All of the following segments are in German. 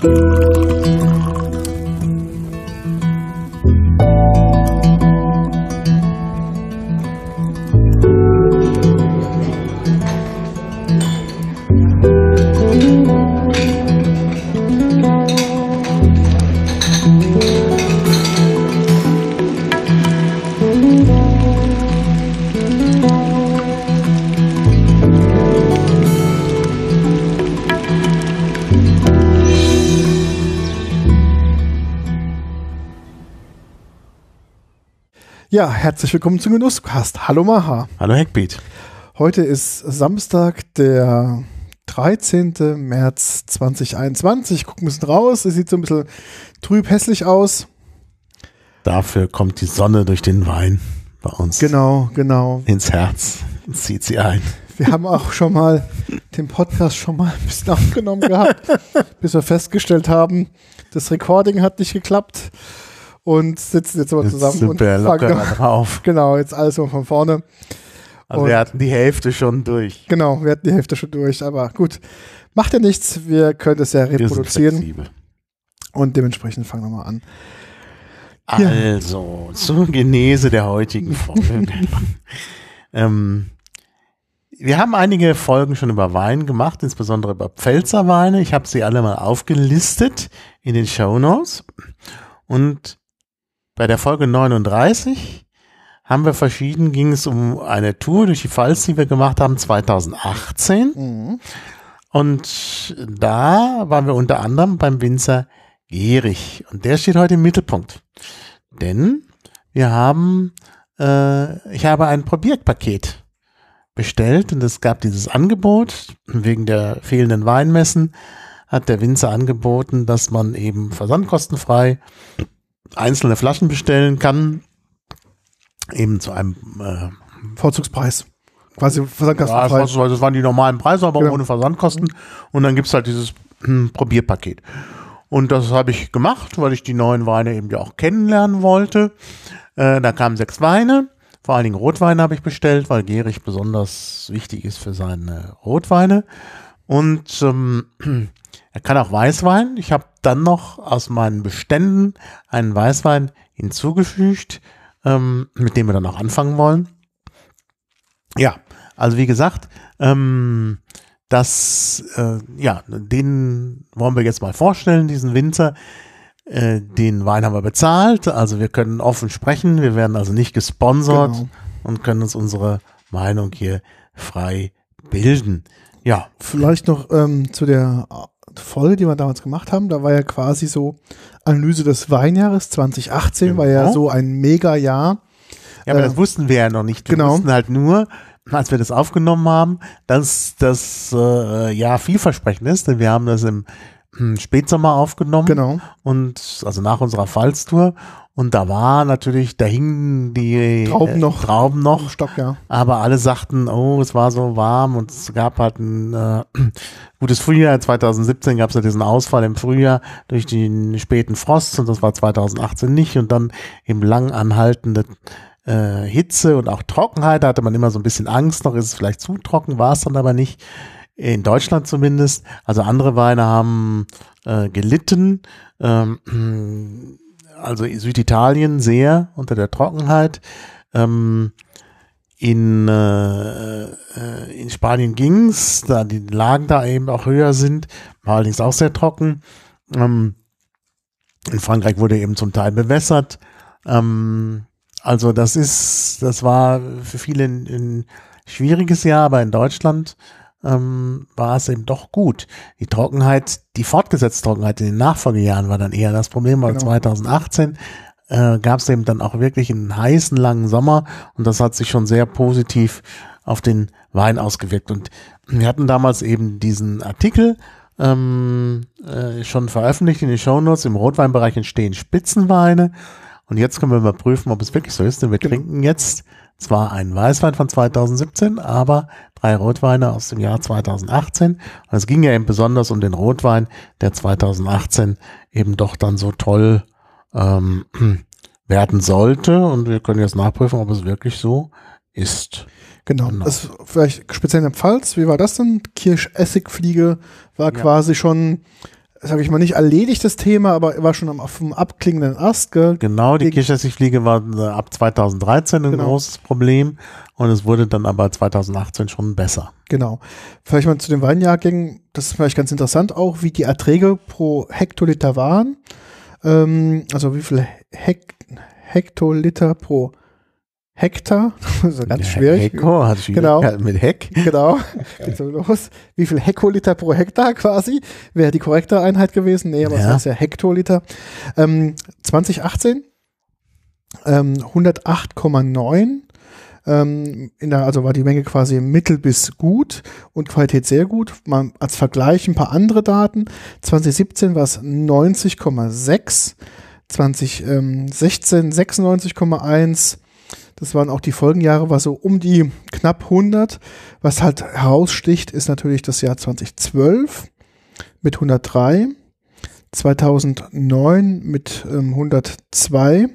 Bye. Ja, herzlich willkommen zum Genusscast. Hallo Maha. Hallo Hackbeat. Heute ist Samstag, der 13. März 2021. Ich gucke ein bisschen raus. Es sieht so ein bisschen trüb hässlich aus. Dafür kommt die Sonne durch den Wein bei uns. Genau, genau. Ins Herz zieht sie ein. Wir haben auch schon mal den Podcast schon mal ein bisschen aufgenommen gehabt, bis wir festgestellt haben, das Recording hat nicht geklappt und sitzen jetzt aber zusammen sind und wir fangen- drauf. Genau, jetzt alles so von vorne. Also Und- wir hatten die Hälfte schon durch. Genau, wir hatten die Hälfte schon durch, aber gut. Macht ja nichts, wir können das ja reproduzieren und dementsprechend fangen wir mal an. Ja. Also, zur Genese der heutigen Folge. ähm, wir haben einige Folgen schon über Wein gemacht, insbesondere über Pfälzerweine. Ich habe sie alle mal aufgelistet in den Show Notes. Und bei der Folge 39 haben wir verschieden, ging es um eine Tour durch die Pfalz, die wir gemacht haben 2018. Mhm. Und da waren wir unter anderem beim Winzer Gehrig. Und der steht heute im Mittelpunkt. Denn wir haben, äh, ich habe ein Probierpaket bestellt und es gab dieses Angebot. Wegen der fehlenden Weinmessen hat der Winzer angeboten, dass man eben versandkostenfrei einzelne Flaschen bestellen kann. Eben zu einem äh, Vorzugspreis. Quasi ja, das, war- das waren die normalen Preise, aber Genau. ohne Versandkosten. Und dann gibt's halt dieses hm, Probierpaket. Und das habe ich gemacht, weil ich die neuen Weine eben ja auch kennenlernen wollte. Äh, da kamen sechs Weine. Vor allen Dingen Rotweine habe ich bestellt, weil Gehrig besonders wichtig ist für seine Rotweine. Und ähm, er kann auch Weißwein. Ich habe dann noch aus meinen Beständen einen Weißwein hinzugefügt, ähm, mit dem wir dann auch anfangen wollen. Ja, also wie gesagt, ähm, das, äh, ja, den wollen wir jetzt mal vorstellen, diesen Winzer. Äh, den Wein haben wir bezahlt, also wir können offen sprechen, wir werden also nicht gesponsert Genau. und können uns unsere Meinung hier frei bilden. Ja, Vielleicht noch ähm, zu der Folge, die wir damals gemacht haben. Da war ja quasi so Analyse des Weinjahres 2018, war ja Genau. so ein Mega-Jahr. Ja, aber Äh, das wussten wir ja noch nicht. Wir genau. wussten halt nur, als wir das aufgenommen haben, dass das äh, ja vielversprechend ist, denn wir haben das im hm, Spätsommer aufgenommen Genau. und also nach unserer Pfalztour und da war natürlich, da hingen die Trauben äh, noch. Trauben noch, Stock, ja. aber alle sagten, oh, es war so warm und es gab halt ein äh, gutes Frühjahr. 2017 gab es ja diesen Ausfall im Frühjahr durch den späten Frost und das war 2018 nicht und dann eben lang anhaltende äh, Hitze und auch Trockenheit. Da hatte man immer so ein bisschen Angst, noch ist es vielleicht zu trocken, war es dann aber nicht. In Deutschland zumindest. Also andere Weine haben äh, gelitten. Ähm, also Süditalien sehr unter der Trockenheit. Ähm, in, äh, äh, in Spanien ging's, da die Lagen da eben auch höher sind, war allerdings auch sehr trocken. Ähm, in Frankreich wurde eben zum Teil bewässert. Ähm, also das ist, das war für viele ein, ein schwieriges Jahr, aber in Deutschland ähm, war es eben doch gut. Die Trockenheit, die fortgesetzte Trockenheit in den Nachfolgejahren war dann eher das Problem, weil Genau. 2018 äh, gab es eben dann auch wirklich einen heißen, langen Sommer und das hat sich schon sehr positiv auf den Wein ausgewirkt. Und wir hatten damals eben diesen Artikel ähm, äh, schon veröffentlicht in den Shownotes. Im Rotweinbereich entstehen Spitzenweine. Und jetzt können wir mal prüfen, ob es wirklich so ist, denn wir Genau. trinken jetzt zwar einen Weißwein von 2017, aber drei Rotweine aus dem Jahr 2018. Und es ging ja eben besonders um den Rotwein, der 2018 eben doch dann so toll ähm, werden sollte. Und wir können jetzt nachprüfen, ob es wirklich so ist. Genau. Genau. Das vielleicht speziell in der Pfalz, wie war das denn? Kirschessigfliege war Ja. quasi schon sage ich mal, nicht erledigt, das Thema, aber war schon am, auf dem abklingenden Ast. Gell? Genau, die Kirchessigfliege war äh, ab 2013 ein Genau. großes Problem und es wurde dann aber 2018 schon besser. Genau. Vielleicht mal zu den Weinjahrgängen, das ist vielleicht ganz interessant auch, wie die Erträge pro Hektoliter waren. Ähm, also wie viel Hek Hektoliter pro Hektar, das ist ganz schwierig. Hecko hat Schwierigkeiten mit Heck. Genau, geht so los. Wie viel Hektoliter pro Hektar quasi? Wäre die korrekte Einheit gewesen? Nee, aber es Ja. heißt ja Hektoliter. Ähm, 2018 ähm, 108,9. Ähm, in der, also war die Menge quasi mittel bis gut und Qualität sehr gut. Mal als Vergleich ein paar andere Daten. 2017 war es 90,6. 2016 96,1. Das waren auch die Folgenjahre, war so um die knapp 100. Was halt heraussticht, ist natürlich das Jahr 2012 mit 103, 2009 mit ähm, 102,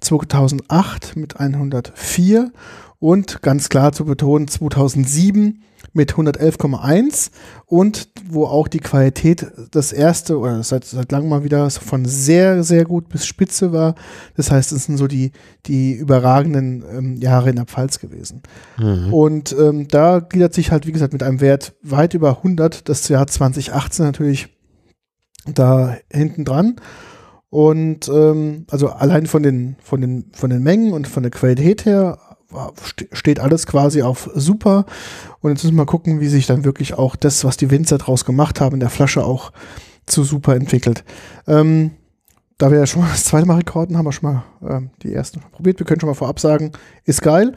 2008 mit 104 und ganz klar zu betonen 2007 mit 111,1 und wo auch die Qualität das erste oder seit, seit langem mal wieder von sehr, sehr gut bis spitze war. Das heißt, es sind so die, die überragenden ähm, Jahre in der Pfalz gewesen. Mhm. Und ähm, da gliedert sich halt, wie gesagt, mit einem Wert weit über 100 das Jahr 2018 natürlich da hinten dran. Und ähm, also allein von den, von, den, von den Mengen und von der Qualität her steht alles quasi auf super. Und jetzt müssen wir mal gucken, wie sich dann wirklich auch das, was die Winzer draus gemacht haben, in der Flasche auch zu super entwickelt. Ähm, da wir ja schon mal das zweite Mal rekorden, haben wir schon mal ähm, die ersten probiert. Wir können schon mal vorab sagen, ist geil.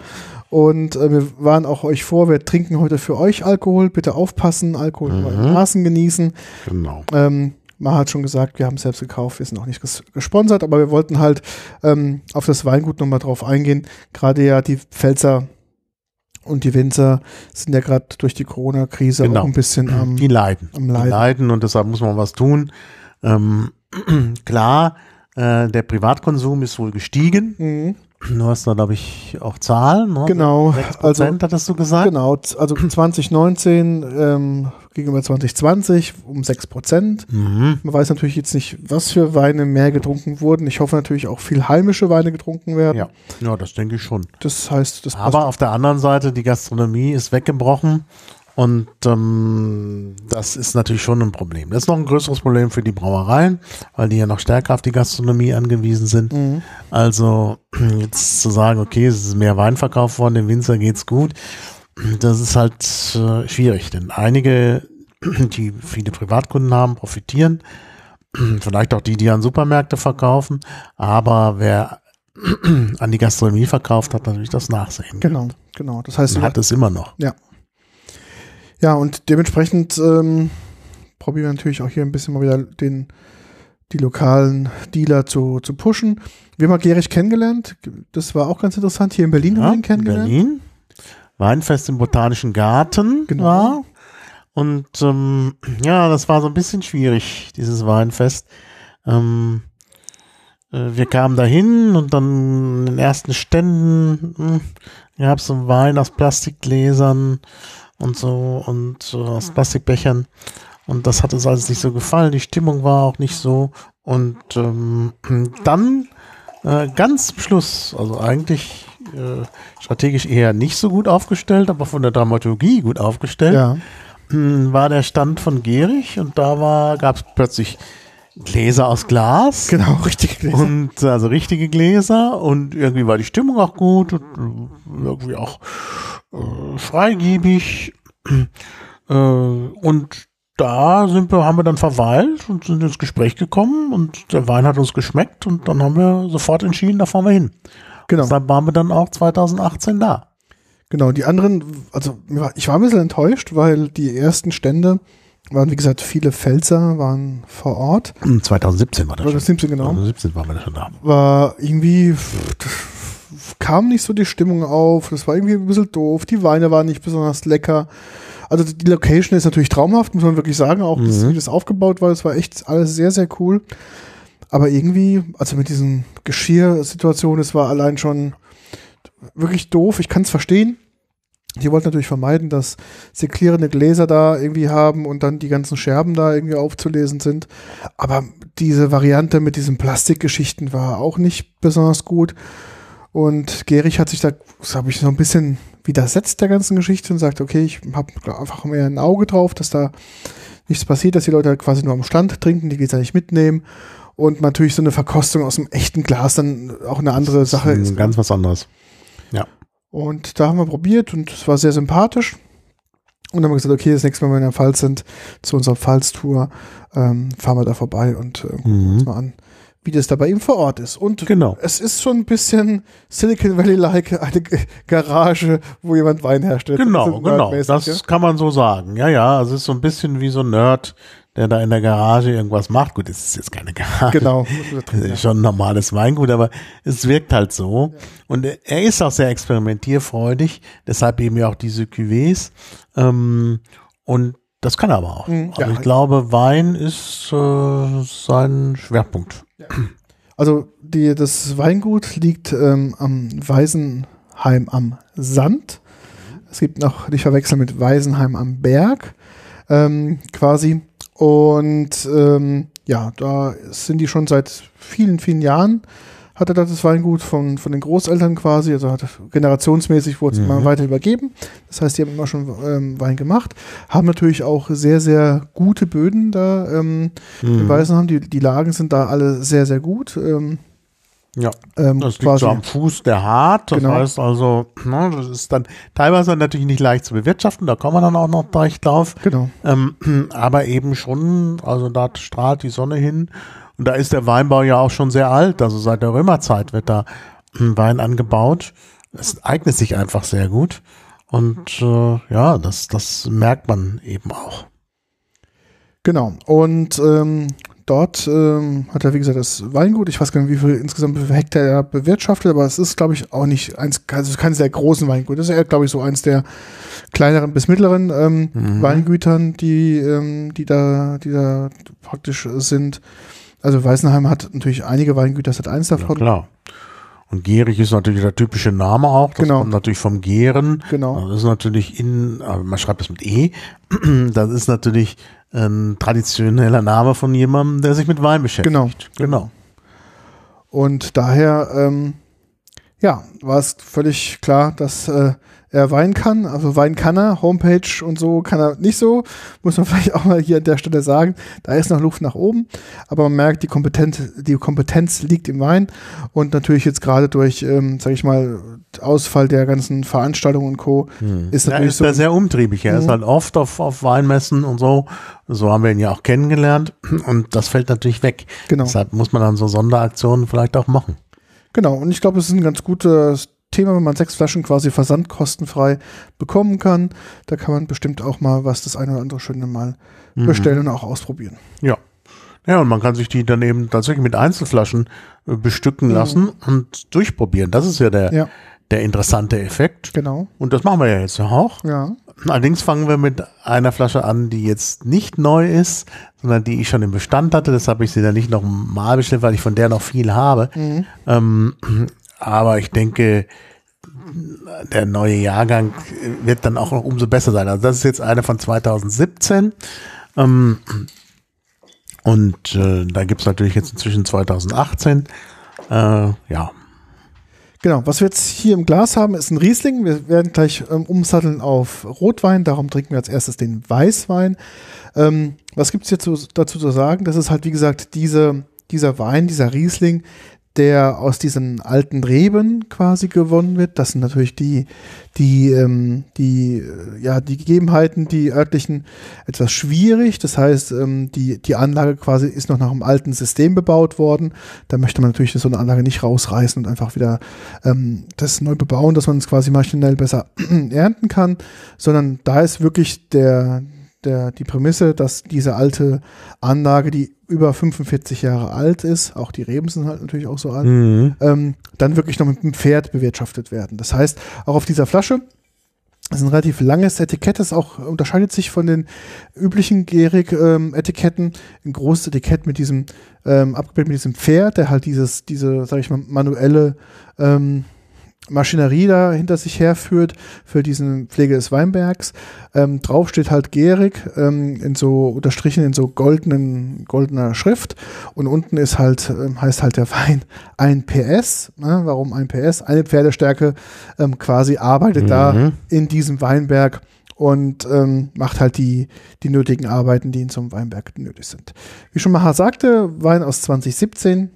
Und äh, wir waren auch euch vor, wir trinken heute für euch Alkohol. Bitte aufpassen, Alkohol nur in Mhm. Maßen genießen. Genau. Ähm, Man hat schon gesagt, wir haben es selbst gekauft, wir sind auch nicht ges gesponsert, aber wir wollten halt ähm, auf das Weingut nochmal drauf eingehen. Gerade ja die Pfälzer und die Winzer sind ja gerade durch die Corona-Krise Genau. auch ein bisschen am, Die leiden. am Die Leiden. leiden und deshalb muss man was tun. Ähm, klar, äh, der Privatkonsum ist wohl gestiegen. Mhm. Du hast da, glaube ich, auch Zahlen. Ne? Genau, 6 also Prozent hattest du gesagt. genau, also 2019 ähm, gegenüber 2020 um 6 Prozent. Mhm. Man weiß natürlich jetzt nicht, was für Weine mehr getrunken wurden. Ich hoffe natürlich auch viel heimische Weine getrunken werden. Ja. ja, das denke ich schon. Das heißt, das Aber auf der anderen Seite, die Gastronomie ist weggebrochen und ähm, das ist natürlich schon ein Problem. Das ist noch ein größeres Problem für die Brauereien, weil die ja noch stärker auf die Gastronomie angewiesen sind. Mhm. Also jetzt zu sagen, okay, es ist mehr Wein verkauft worden, dem Winzer geht's gut, das ist halt äh, schwierig, denn einige, die viele Privatkunden haben, profitieren. Vielleicht auch die, die an Supermärkte verkaufen, aber wer an die Gastronomie verkauft, hat natürlich das Nachsehen. Genau, genau. Das heißt, Man hat es immer noch. ja, und dementsprechend ähm, probieren wir natürlich auch hier ein bisschen mal wieder den, die lokalen Dealer zu, zu pushen. Wir haben mal Gerich kennengelernt. Das war auch ganz interessant. Hier in Berlin haben wir ihn in kennengelernt. Berlin. Weinfest im Botanischen Garten Genau. war. Und ähm, ja, das war so ein bisschen schwierig, dieses Weinfest. Ähm, äh, wir kamen dahin und dann in den ersten Ständen gab es so Wein aus Plastikgläsern und so und äh, aus Plastikbechern. Und das hat uns alles nicht so gefallen. Die Stimmung war auch nicht so. Und ähm, dann äh, ganz zum Schluss, also eigentlich äh, strategisch eher nicht so gut aufgestellt, aber von der Dramaturgie gut aufgestellt, Ja, hm, war der Stand von Gierig und da gab es plötzlich Gläser aus Glas. genau, richtig gelesen. Und also richtige Gläser und irgendwie war die Stimmung auch gut und äh, irgendwie auch äh, freigebig. Äh, und da sind wir, haben wir dann verweilt und sind ins Gespräch gekommen und der Wein hat uns geschmeckt und dann haben wir sofort entschieden, da fahren wir hin. Genau, Deshalb waren wir dann auch 2018 da. genau. Die anderen, also ich war ein bisschen enttäuscht, weil die ersten Stände waren, wie gesagt, viele Pfälzer waren vor Ort. 2017 war das Oder 17 genau. 2017 waren wir da schon da. war irgendwie kam nicht so die Stimmung auf. Das war irgendwie ein bisschen doof. Die Weine waren nicht besonders lecker. Also die Location ist natürlich traumhaft, muss man wirklich sagen. Auch das, Mhm. wie das aufgebaut war, das war echt alles sehr, sehr cool. Aber irgendwie, also mit diesen Geschirrsituationen, es war allein schon wirklich doof. Ich kann es verstehen. Die wollten natürlich vermeiden, dass sie klirrende Gläser da irgendwie haben und dann die ganzen Scherben da irgendwie aufzulesen sind. Aber diese Variante mit diesen Plastikgeschichten war auch nicht besonders gut. Und Gerich hat sich da, das habe ich so ein bisschen widersetzt der ganzen Geschichte und sagt, okay, ich habe einfach mehr ein Auge drauf, dass da nichts passiert, dass die Leute halt quasi nur am Stand trinken, die Gläser nicht mitnehmen. Und natürlich so eine Verkostung aus einem echten Glas dann auch eine andere Sache ist. Ganz was anderes. Ja. Und da haben wir probiert und es war sehr sympathisch. Und dann haben wir gesagt, okay, das nächste Mal, wenn wir in der Pfalz sind, zu unserer Pfalz-Tour, ähm, fahren wir da vorbei und äh, gucken Mhm. uns mal an, wie das da bei ihm vor Ort ist. Und Genau. es ist schon ein bisschen Silicon Valley-like, eine G- Garage, wo jemand Wein herstellt. Genau, So genau. Das ja. kann man so sagen. Ja, ja. Also es ist so ein bisschen wie so ein Nerd, der da in der Garage irgendwas macht. Gut, es ist jetzt keine Garage. Genau. Das ist schon ein normales Weingut, aber es wirkt halt so. Und er- ist auch sehr experimentierfreudig, deshalb eben ja auch diese Cuvées. Ähm, und das kann er aber auch. Mhm, also ja. ich glaube, Wein ist äh, sein Schwerpunkt. Also die, das Weingut liegt ähm, am Weisenheim am Sand. Es gibt noch, nicht verwechseln mit Weisenheim am Berg, ähm, quasi. Und ähm, ja, da sind die schon seit vielen, vielen Jahren. Hat er das Weingut von, von den Großeltern quasi, also hat generationsmäßig wurde es Mhm. immer weiter übergeben. Das heißt, die haben immer schon ähm, Wein gemacht, haben natürlich auch sehr, sehr gute Böden da ähm, in Mhm. Weisenheim. Die, die Lagen sind da alle sehr, sehr gut. Ähm, Ja, ähm, das liegt so am Fuß der Hart. Das Genau. heißt also, ne, das ist dann teilweise natürlich nicht leicht zu bewirtschaften, da kommen wir dann auch noch gleich drauf. genau. Ähm, aber eben schon, also da strahlt die Sonne hin. Und da ist der Weinbau ja auch schon sehr alt. Also seit der Römerzeit wird da hm, Wein angebaut. Es eignet sich einfach sehr gut. Und äh, ja, das, das merkt man eben auch. Genau. Und ähm, dort ähm, hat er, wie gesagt, das Weingut. Ich weiß gar nicht, wie viel insgesamt wie viel Hektar er bewirtschaftet, aber es ist, glaube ich, auch nicht eins, also keines der großen Weingut. Das ist eher, glaube ich, so eins der kleineren bis mittleren ähm, Mhm. Weingütern, die, ähm, die da, die da praktisch sind. Also Weißenheim hat natürlich einige Weingüter, das hat eins Ja, davon. klar. Und gierig ist natürlich der typische Name auch. Das Genau. kommt natürlich vom Gären. Genau. Das ist natürlich in, aber man schreibt das mit E. Das ist natürlich ein traditioneller Name von jemandem, der sich mit Wein beschäftigt. Genau. Genau. Und daher, ähm, ja, war es völlig klar, dass äh, er Wein kann. Also Wein kann er, Homepage und so kann er nicht so. Muss man vielleicht auch mal hier an der Stelle sagen. Da ist noch Luft nach oben. Aber man merkt, die Kompetenz, die Kompetenz liegt im Wein. Und natürlich jetzt gerade durch, ähm, sage ich mal, Ausfall der ganzen Veranstaltungen und Co. ist Er natürlich ist so. da sehr umtriebig. Er ist Mhm. halt oft auf, auf Weinmessen und so. So haben wir ihn ja auch kennengelernt. Und das fällt natürlich weg. Genau. Deshalb muss man dann so Sonderaktionen vielleicht auch machen. Genau, und ich glaube, es ist ein ganz gutes Thema, wenn man sechs Flaschen quasi versandkostenfrei bekommen kann. Da kann man bestimmt auch mal was das eine oder andere Schöne mal Mhm. bestellen und auch ausprobieren. Ja. Ja, und man kann sich die dann eben tatsächlich mit Einzelflaschen äh, bestücken lassen und durchprobieren. Das ist ja der, Mhm. Ja. der interessante Effekt. Genau, Und das machen wir ja jetzt auch. ja. Allerdings fangen wir mit einer Flasche an, die jetzt nicht neu ist, sondern die ich schon im Bestand hatte. Deshalb habe ich sie dann nicht noch mal bestellt, weil ich von der noch viel habe. Mhm. Ähm, aber ich denke, der neue Jahrgang wird dann auch noch umso besser sein. Also das ist jetzt eine von 2017. Ähm, und äh, da gibt's natürlich jetzt inzwischen 2018. Äh, ja, Genau, was wir jetzt hier im Glas haben, ist ein Riesling. Wir werden gleich ähm, umsatteln auf Rotwein, darum trinken wir als erstes den Weißwein. Ähm, was gibt's jetzt zu, dazu zu sagen? Das ist halt, wie gesagt, diese, dieser Wein, dieser Riesling, der aus diesen alten Reben quasi gewonnen wird. Das sind natürlich die, die, ähm, die, äh, ja, die Gegebenheiten, die örtlichen etwas schwierig. Das heißt, ähm, die, die Anlage quasi ist noch nach einem alten System bebaut worden. Da möchte man natürlich so eine Anlage nicht rausreißen und einfach wieder ähm, das neu bebauen, dass man es quasi maschinell besser ernten kann, sondern da ist wirklich der, der, die Prämisse, dass diese alte Anlage, die über 45 Jahre alt ist, auch die Reben sind halt natürlich auch so alt, Mhm. ähm, dann wirklich noch mit einem Pferd bewirtschaftet werden. Das heißt, auch auf dieser Flasche das ist ein relativ langes Etikett, das auch unterscheidet sich von den üblichen Gehrig-Etiketten. ein großes Etikett mit diesem, ähm, abgebildet mit diesem Pferd, der halt dieses, diese, sag ich mal, manuelle ähm, Maschinerie da hinter sich herführt für diesen Pflege des Weinbergs. Ähm, drauf steht halt Gehrig ähm, in so unterstrichen in so goldenen goldener Schrift und unten ist halt ähm, heißt halt der Wein ein PS. Ne? Warum ein PS? Eine Pferdestärke ähm, quasi arbeitet Mhm. da in diesem Weinberg und ähm, macht halt die, die nötigen Arbeiten, die in so einem Weinberg nötig sind. Wie schon mal sagte, Wein aus 2017,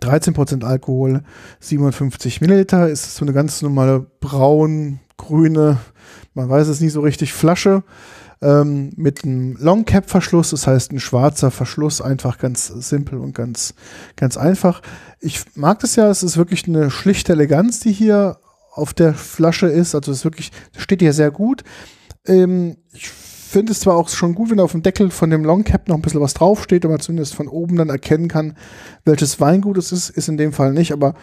13% Alkohol, 57 Milliliter, ist so eine ganz normale braun, grüne, man weiß es nicht so richtig, Flasche ähm, mit einem Long Cap Verschluss, das heißt ein schwarzer Verschluss, einfach ganz simpel und ganz, ganz einfach. Ich mag das ja, es ist wirklich eine schlichte Eleganz, die hier auf der Flasche ist, also es ist wirklich, steht hier sehr gut. Ähm, ich finde es zwar auch schon gut, wenn auf dem Deckel von dem Long Cap noch ein bisschen was draufsteht und man zumindest von oben dann erkennen kann, welches Weingut es ist, ist in dem Fall nicht, aber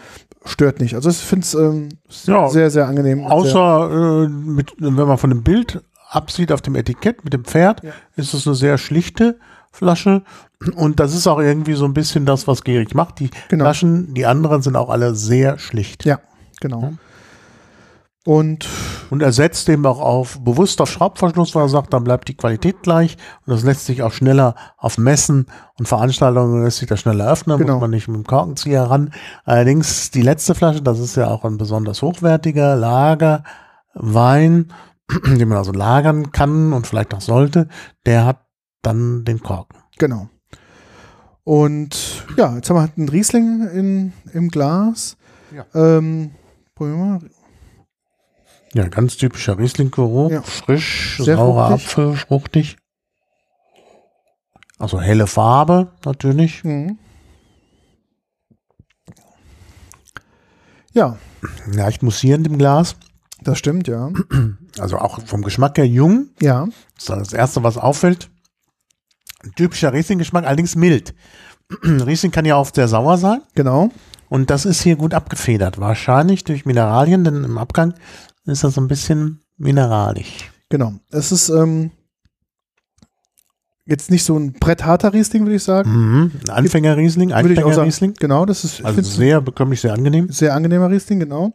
stört nicht. Also ich finde es ähm, Ja, sehr, sehr angenehm. Außer, äh, mit, wenn man von dem Bild absieht auf dem Etikett mit dem Pferd, Ja. ist es eine sehr schlichte Flasche. Und das ist auch irgendwie so ein bisschen das, was Gierig macht. Die Genau. Flaschen, die anderen sind auch alle sehr schlicht. ja, genau. Ja. Und Und er setzt eben auch auf, bewusst auf Schraubverschluss, weil er sagt, dann bleibt die Qualität gleich. Und das lässt sich auch schneller auf Messen und Veranstaltungen lässt sich das schneller öffnen, Genau. muss man nicht mit dem Korkenzieher ran. Allerdings die letzte Flasche, das ist ja auch ein besonders hochwertiger Lagerwein, den man also lagern kann und vielleicht auch sollte, der hat dann den Korken. genau. Und ja, jetzt haben wir halt einen Riesling in, im Glas. Ja. Ähm, probieren wir mal. Ja, ganz typischer Riesling-Geruch, Ja. frisch, Sehr saurer fruchtig. Apfel, fruchtig. Also helle Farbe natürlich. Mhm. Ja, Leicht mussierend im Glas. das stimmt, ja. Also auch vom Geschmack her jung. Ja, Das ist das Erste, was auffällt. Ein typischer Riesling-Geschmack, allerdings mild. Riesling kann ja oft sehr sauer sein. genau. Und das ist hier gut abgefedert. Wahrscheinlich durch Mineralien, denn im Abgang ist das so ein bisschen mineralisch. Genau. Es ist ähm, jetzt nicht so ein brettharter Riesling, würde ich sagen. Mhm. Ein Anfänger-Riesling. Einsteiger-Riesling. Genau, das ist Also sehr bekömmlich, sehr angenehm. sehr angenehmer Riesling, genau.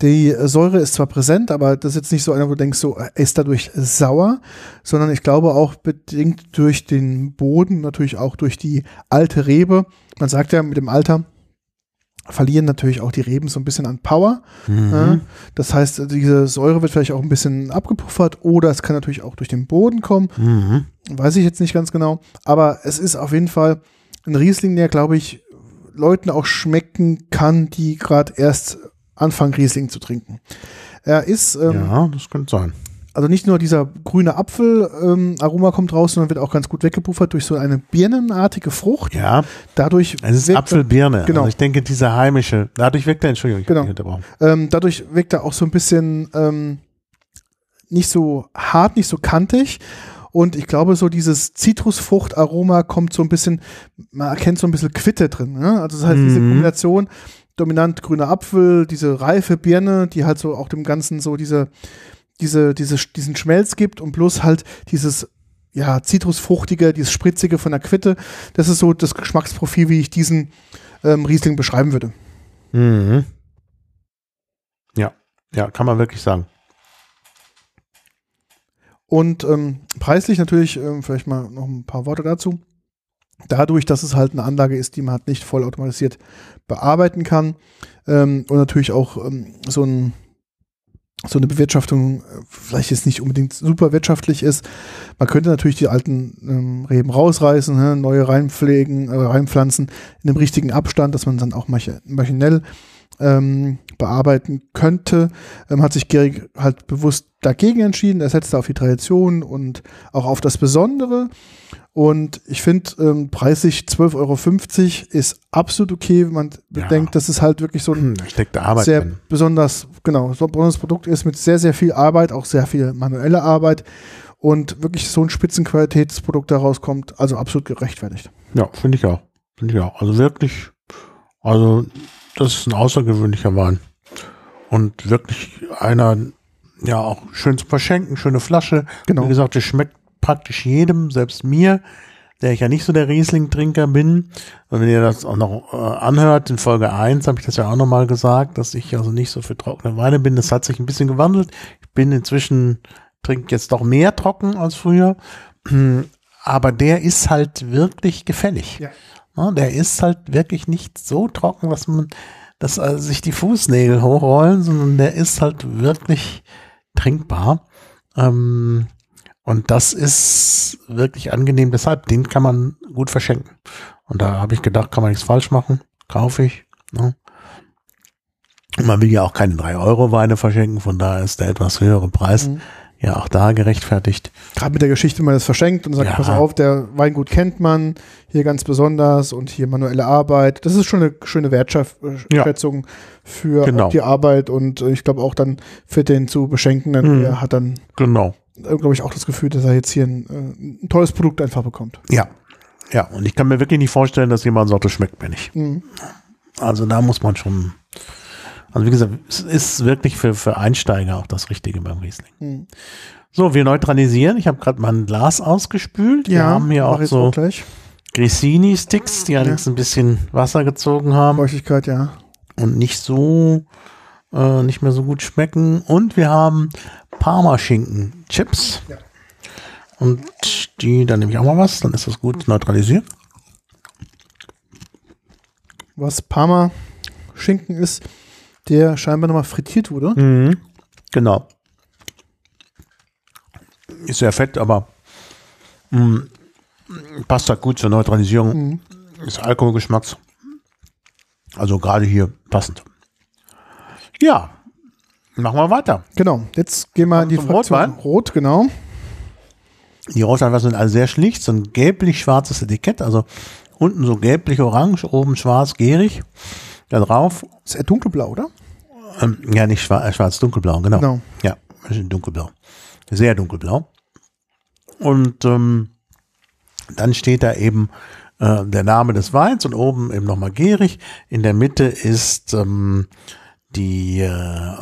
Die Säure ist zwar präsent, aber das ist jetzt nicht so einer, wo du denkst, so äh, ist dadurch sauer, sondern ich glaube auch bedingt durch den Boden, natürlich auch durch die alte Rebe. Man sagt ja, mit dem Alter verlieren natürlich auch die Reben so ein bisschen an Power. Mhm. Ja, das heißt, diese Säure wird vielleicht auch ein bisschen abgepuffert oder es kann natürlich auch durch den Boden kommen. Mhm. Weiß ich jetzt nicht ganz genau. Aber es ist auf jeden Fall ein Riesling, der, glaube ich, Leuten auch schmecken kann, die gerade erst anfangen, Riesling zu trinken. Er ist, ähm, Ja, das könnte sein. Also nicht nur dieser grüne Apfel-Aroma ähm, Aroma kommt raus, sondern wird auch ganz gut weggepuffert durch so eine birnenartige Frucht. Ja, Dadurch es ist wirkt Apfelbirne. Genau. Also ich denke, dieser heimische, dadurch wirkt er, Entschuldigung, ich Genau. unterbrochen. Ähm, dadurch wirkt er auch so ein bisschen ähm, nicht so hart, nicht so kantig. Und ich glaube, so dieses Zitrusfruchtaroma kommt so ein bisschen, man erkennt so ein bisschen Quitte drin. Ne? Also das heißt, diese Mhm. Kombination, dominant grüner Apfel, diese reife Birne, die halt so auch dem Ganzen so diese, diese, diese, diesen Schmelz gibt und plus halt dieses ja, zitrusfruchtige, dieses spritzige von der Quitte. Das ist so das Geschmacksprofil, wie ich diesen ähm, Riesling beschreiben würde. Mhm. Ja, ja, kann man wirklich sagen. Und ähm, preislich natürlich, ähm, vielleicht mal noch ein paar Worte dazu. Dadurch, dass es halt eine Anlage ist, die man halt nicht vollautomatisiert bearbeiten kann ähm, und natürlich auch ähm, so, ein, so eine Bewirtschaftung äh, vielleicht jetzt nicht unbedingt super wirtschaftlich ist. Man könnte natürlich die alten ähm, Reben rausreißen, hä, neue reinpflegen, äh, reinpflanzen in dem richtigen Abstand, dass man dann auch maschinell ähm, bearbeiten könnte, ähm, hat sich Gehrig halt bewusst dagegen entschieden. Er setzt auf die Tradition und auch auf das Besondere. Und ich finde, ähm, preislich 12,50 Euro ist absolut okay, wenn man Ja. bedenkt, dass es halt wirklich so ein Hm, Da sehr drin. besonders, genau, so ein Produkt ist mit sehr, sehr viel Arbeit, auch sehr viel manuelle Arbeit und wirklich so ein Spitzenqualitätsprodukt daraus kommt, also absolut gerechtfertigt. Ja, finde ich auch. Finde ich auch. Also wirklich, also das ist ein außergewöhnlicher Wein. Und wirklich einer, ja, auch schön zu verschenken, schöne Flasche. Genau. Wie gesagt, das schmeckt praktisch jedem, selbst mir, der ich ja nicht so der Riesling-Trinker bin. Und wenn ihr das auch noch äh, anhört, in Folge 1 habe ich das ja auch nochmal gesagt, dass ich also nicht so für trockene Weine bin. Das hat sich ein bisschen gewandelt. Ich bin inzwischen, trinke jetzt doch mehr trocken als früher. Aber der ist halt wirklich gefällig. Ja. Ja, der ist halt wirklich nicht so trocken, dass man, dass also sich die Fußnägel hochrollen, sondern der ist halt wirklich trinkbar. Ähm, und das ist wirklich angenehm. Deshalb, den kann man gut verschenken. Und da habe ich gedacht, kann man nichts falsch machen. Kaufe ich. Ne? Man will ja auch keine 3-Euro-Weine verschenken, von daher ist der etwas höhere Preis Mhm. ja auch da gerechtfertigt. Gerade mit der Geschichte, wenn man das verschenkt und sagt, Ja. pass auf, der Weingut kennt man, hier ganz besonders und hier manuelle Arbeit. Das ist schon eine schöne Wertschätzung für Genau. die Arbeit und ich glaube auch dann für den zu Beschenkenden, Mhm. der hat dann, Genau. Glaube ich, auch das Gefühl, dass er jetzt hier ein, äh, ein tolles Produkt einfach bekommt. Ja. Ja, und ich kann mir wirklich nicht vorstellen, dass jemand sagt, das schmeckt mir nicht. Mhm. Also da muss man schon, also wie gesagt, es ist wirklich für, für Einsteiger auch das Richtige beim Riesling. Mhm. So, wir neutralisieren. Ich habe gerade mein Glas ausgespült. wir haben hier auch so gleich. Grissini-Sticks, die allerdings ein bisschen Wasser gezogen haben Feuchtigkeit, ja. und nicht so, äh, nicht mehr so gut schmecken. Und wir haben Parmaschinken-Chips. Ja. Und die, dann nehme ich auch mal was, dann ist das gut neutralisiert. Was Parma Schinken ist, der scheinbar nochmal frittiert wurde. Mhm. Genau. Ist sehr fett, aber mh, passt halt gut zur Neutralisierung Mhm. des Alkoholgeschmacks. Also gerade hier passend. Ja, machen wir weiter. Genau, jetzt gehen wir in die Fraktion Rotwein? Rot, genau. Die Rotweinwasser sind also sehr schlicht, so ein gelblich-schwarzes Etikett, also unten so gelblich-orange, oben schwarz-gärig. Da drauf, Ist eher dunkelblau, oder? ähm, ja nicht schwarz, äh, schwarz-dunkelblau, genau. Genau. Ja, dunkelblau. Sehr dunkelblau. Und ähm, dann steht da eben äh, der Name des Weins und oben eben nochmal gärig. In der Mitte ist ähm, die äh,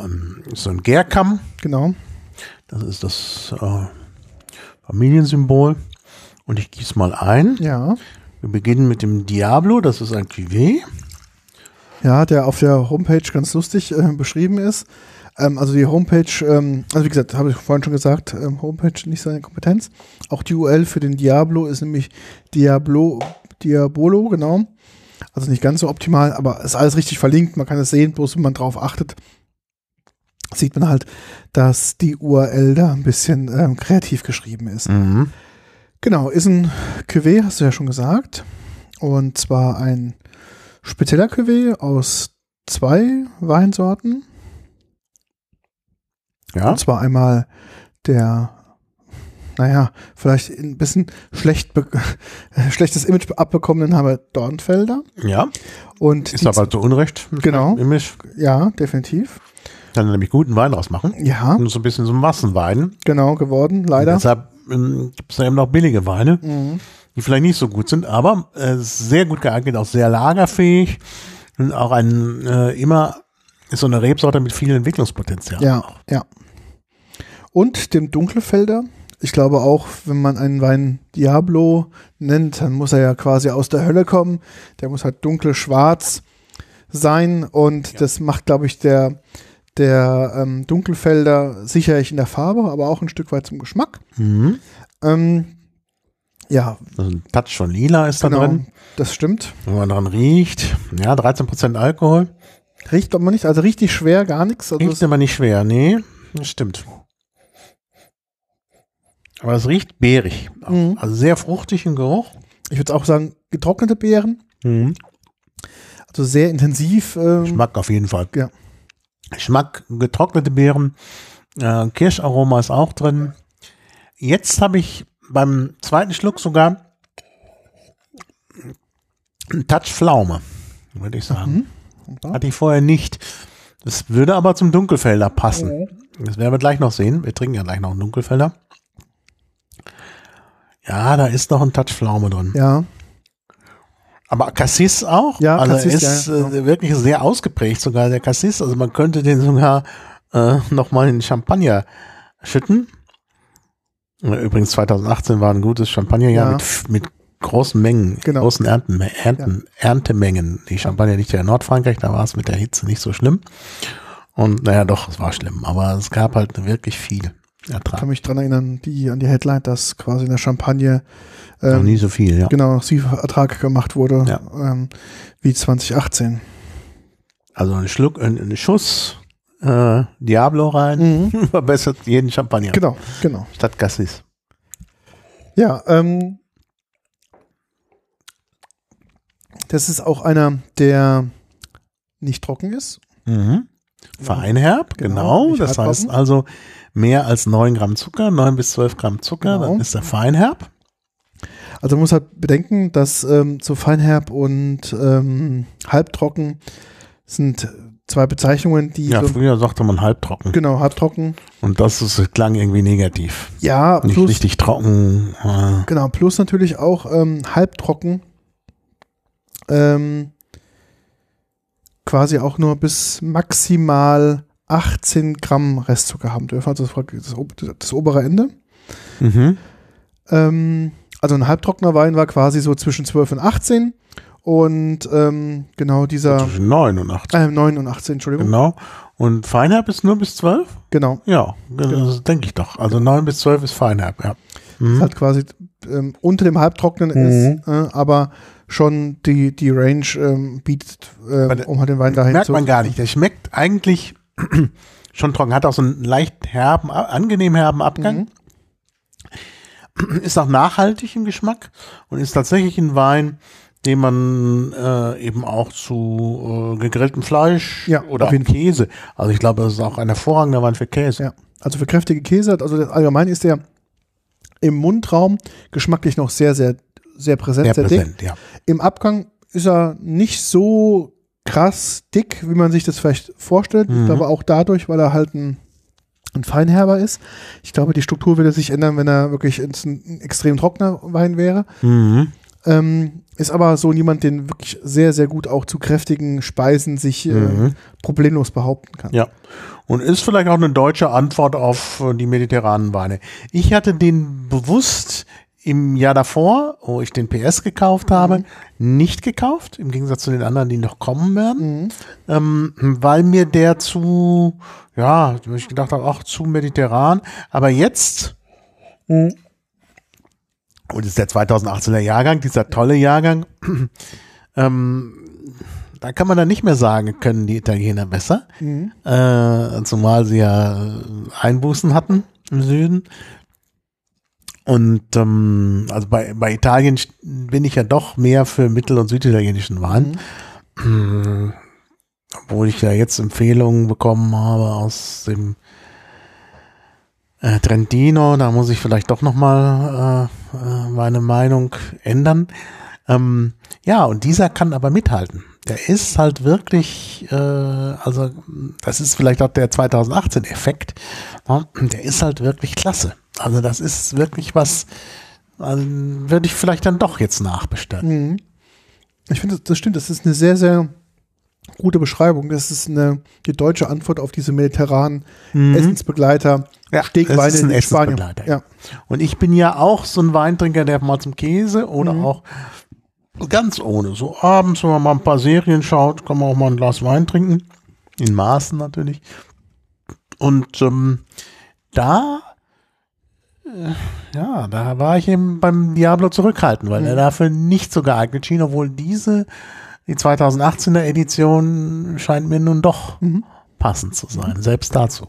so ein Gärkamm. Genau. Das ist das äh, Familiensymbol. Und ich gieße mal ein. Ja. Wir beginnen mit dem Diablo. Das ist ein Cuvée. Ja, der auf der Homepage ganz lustig äh, beschrieben ist. Ähm, also die Homepage, ähm, also wie gesagt, habe ich vorhin schon gesagt, ähm, Homepage nicht seine Kompetenz. Auch die URL für den Diablo ist nämlich Diablo, Diabolo, genau. Also nicht ganz so optimal, aber ist alles richtig verlinkt. Man kann es sehen, bloß wenn man drauf achtet, sieht man halt, dass die URL da ein bisschen ähm, kreativ geschrieben ist. Mhm. Genau, ist ein Cuvée, hast du ja schon gesagt. Und zwar ein spezieller Cuvée aus zwei Weinsorten. Ja. Und zwar einmal der, naja, vielleicht ein bisschen schlecht schlechtes Image abbekommenen haben wir Dornfelder. Ja. Und Ist aber zu Unrecht. mit Genau. dem Image. ja, definitiv. Kann er nämlich guten Wein rausmachen. Ja, Und so ein bisschen so Massenwein. genau geworden, leider. Deshalb ähm, gibt es da eben noch billige Weine, Mhm. die vielleicht nicht so gut sind, aber äh, sehr gut geeignet, auch sehr lagerfähig und auch ein äh, immer ist so eine Rebsorte mit viel Entwicklungspotenzial. Ja, ja. Und dem Dunkelfelder. Ich glaube auch, wenn man einen Wein Diablo nennt, dann muss er ja quasi aus der Hölle kommen. Der muss halt dunkel-schwarz sein und das macht, glaube ich, der, der ähm, Dunkelfelder sicherlich in der Farbe, aber auch ein Stück weit zum Geschmack. Mhm. Ähm, ja, Also ein Touch von Lila ist da genau, drin, das stimmt. wenn man dran riecht. Ja, 13% Alkohol. Riecht aber nicht, also richtig schwer, gar nichts. Also Riecht aber nicht schwer, nee, das stimmt. Aber es riecht beerig. Mhm. Also sehr fruchtig im Geruch. ich würde auch sagen, getrocknete Beeren, also sehr intensiv. Ähm, Geschmack auf jeden Fall. Ja. Geschmack, getrocknete Beeren, äh, Kirscharoma ist auch drin. Jetzt habe ich beim zweiten Schluck sogar einen Touch Pflaume, würde ich sagen. Mhm. Hatte ich vorher nicht. Das würde aber zum Dunkelfelder passen. Das werden wir gleich noch sehen. Wir trinken ja gleich noch einen Dunkelfelder. Ja, da ist noch ein Touch Pflaume drin. Ja, Aber Cassis auch? Ja, also Cassis, ist ja, ja. äh, wirklich sehr ausgeprägt sogar der Cassis. Also man könnte den sogar äh, nochmal in Champagner schütten. Äh, Übrigens 2018 war ein gutes Champagnerjahr Ja. mit, mit großen Mengen, Genau. großen Ernten, Ernten, Erntemengen. Die Champagner liegt ja in Nordfrankreich, da war es mit der Hitze nicht so schlimm. Und naja, doch, es war schlimm, aber es gab halt wirklich viel Ich Ertrag. kann mich dran erinnern, die, an die Headline, dass quasi in der Champagne Noch ähm, nie so viel, ja. genau noch Ertrag gemacht wurde Ja. ähm, wie 2018. Also ein Schluck, ein, ein Schuss äh, Diablo rein, verbessert jeden Champagner. Mhm. Genau, genau. Statt Gassis. Ja, ähm, das ist auch einer, der nicht trocken ist. Mhm. Feinherb, Genau, genau. das heißt also mehr als 9 Gramm Zucker, 9 bis 12 Gramm Zucker, Genau. dann ist er Feinherb. Also man muss halt bedenken, dass ähm, so feinherb und ähm, halbtrocken sind zwei Bezeichnungen, die Ja, so, früher sagte man halbtrocken. genau halbtrocken. Und das ist, klang irgendwie negativ. Ja, Nicht plus richtig trocken. Äh, genau plus natürlich auch ähm, halbtrocken. Ähm, quasi auch nur bis maximal 18 Gramm Restzucker haben dürfen. Also das, das, ob- das obere Ende. mhm. Ähm, also ein halbtrockener Wein war quasi so zwischen 12 und 18 und ähm, genau dieser Zwischen 9 und 8. äh, 9 und 18, Entschuldigung. Genau. Und Feinherb ist nur bis 12? Genau. Ja, das denke ich doch. Also 9 bis 12 ist Feinherb, ja. Mhm. Halt quasi ähm, unter dem halbtrockenen Mhm. ist, äh, aber schon die, die Range ähm, bietet, äh, um halt den Wein dahin Merkt zu. man gar nicht. Der schmeckt eigentlich schon trocken. Hat auch so einen leicht herben, angenehm herben Abgang. Mhm. Ist auch nachhaltig im Geschmack und ist tatsächlich ein Wein, den man äh, eben auch zu äh, gegrilltem Fleisch Ja, oder auch. Käse. Also ich glaube, das ist auch ein hervorragender Wein für Käse. Ja. Also für kräftige Käse, also das allgemein ist der im Mundraum geschmacklich noch sehr, sehr, sehr präsent, Sehr sehr, dick. präsent, ja. Im Abgang ist er nicht so krass dick, wie man sich das vielleicht vorstellt. Ich Mhm. glaube auch dadurch, weil er halt ein, ein Feinherber ist. Ich glaube, die Struktur würde sich ändern, wenn er wirklich ein extrem trockener Wein wäre. Mhm. Ähm, ist aber so jemand, den wirklich sehr, sehr gut auch zu kräftigen Speisen sich äh, Mhm. problemlos behaupten kann. Ja. Und ist vielleicht auch eine deutsche Antwort auf äh, die mediterranen Weine. Ich hatte den bewusst im Jahr davor, wo ich den PS gekauft habe, nicht gekauft, im Gegensatz zu den anderen, die noch kommen werden, Mhm. ähm, weil mir der zu, ja, ich gedacht habe, ach, zu mediterran. Aber jetzt, und das ist der 2018er Jahrgang, dieser tolle Jahrgang, ähm, da kann man dann nicht mehr sagen, können die Italiener besser. Mhm. Äh, zumal sie ja Einbußen hatten im Süden. Und ähm, also bei, bei Italien bin ich ja doch mehr für mittel- und süditalienischen Wein. Mhm. Obwohl ich ja jetzt Empfehlungen bekommen habe aus dem äh, Trentino, da muss ich vielleicht doch nochmal äh, äh, meine Meinung ändern. Ähm, ja, und dieser kann aber mithalten. Der ist halt wirklich, äh, also das ist vielleicht auch der 2018-Effekt. Ja, der ist halt wirklich klasse. Also das ist wirklich was, also, würde ich vielleicht dann doch jetzt nachbestellen. Mhm. Ich finde, das- stimmt. Das ist eine sehr, sehr gute Beschreibung. Das ist eine die deutsche Antwort auf diese mediterranen Essensbegleiter, Mhm. Ja, Stegweine es ist ein in Spanien. Essensbegleiter. Ja. Und ich bin ja auch so ein Weintrinker, der mal zum Käse oder Mhm. auch ganz ohne. So abends, wenn man mal ein paar Serien schaut, kann man auch mal ein Glas Wein trinken. In Maßen natürlich. Und ähm, da, äh, ja, da war ich eben beim Diablo zurückhaltend, weil Mhm. er dafür nicht so geeignet schien, obwohl diese, die 2018er Edition scheint mir nun doch Mhm. passend zu sein, selbst dazu.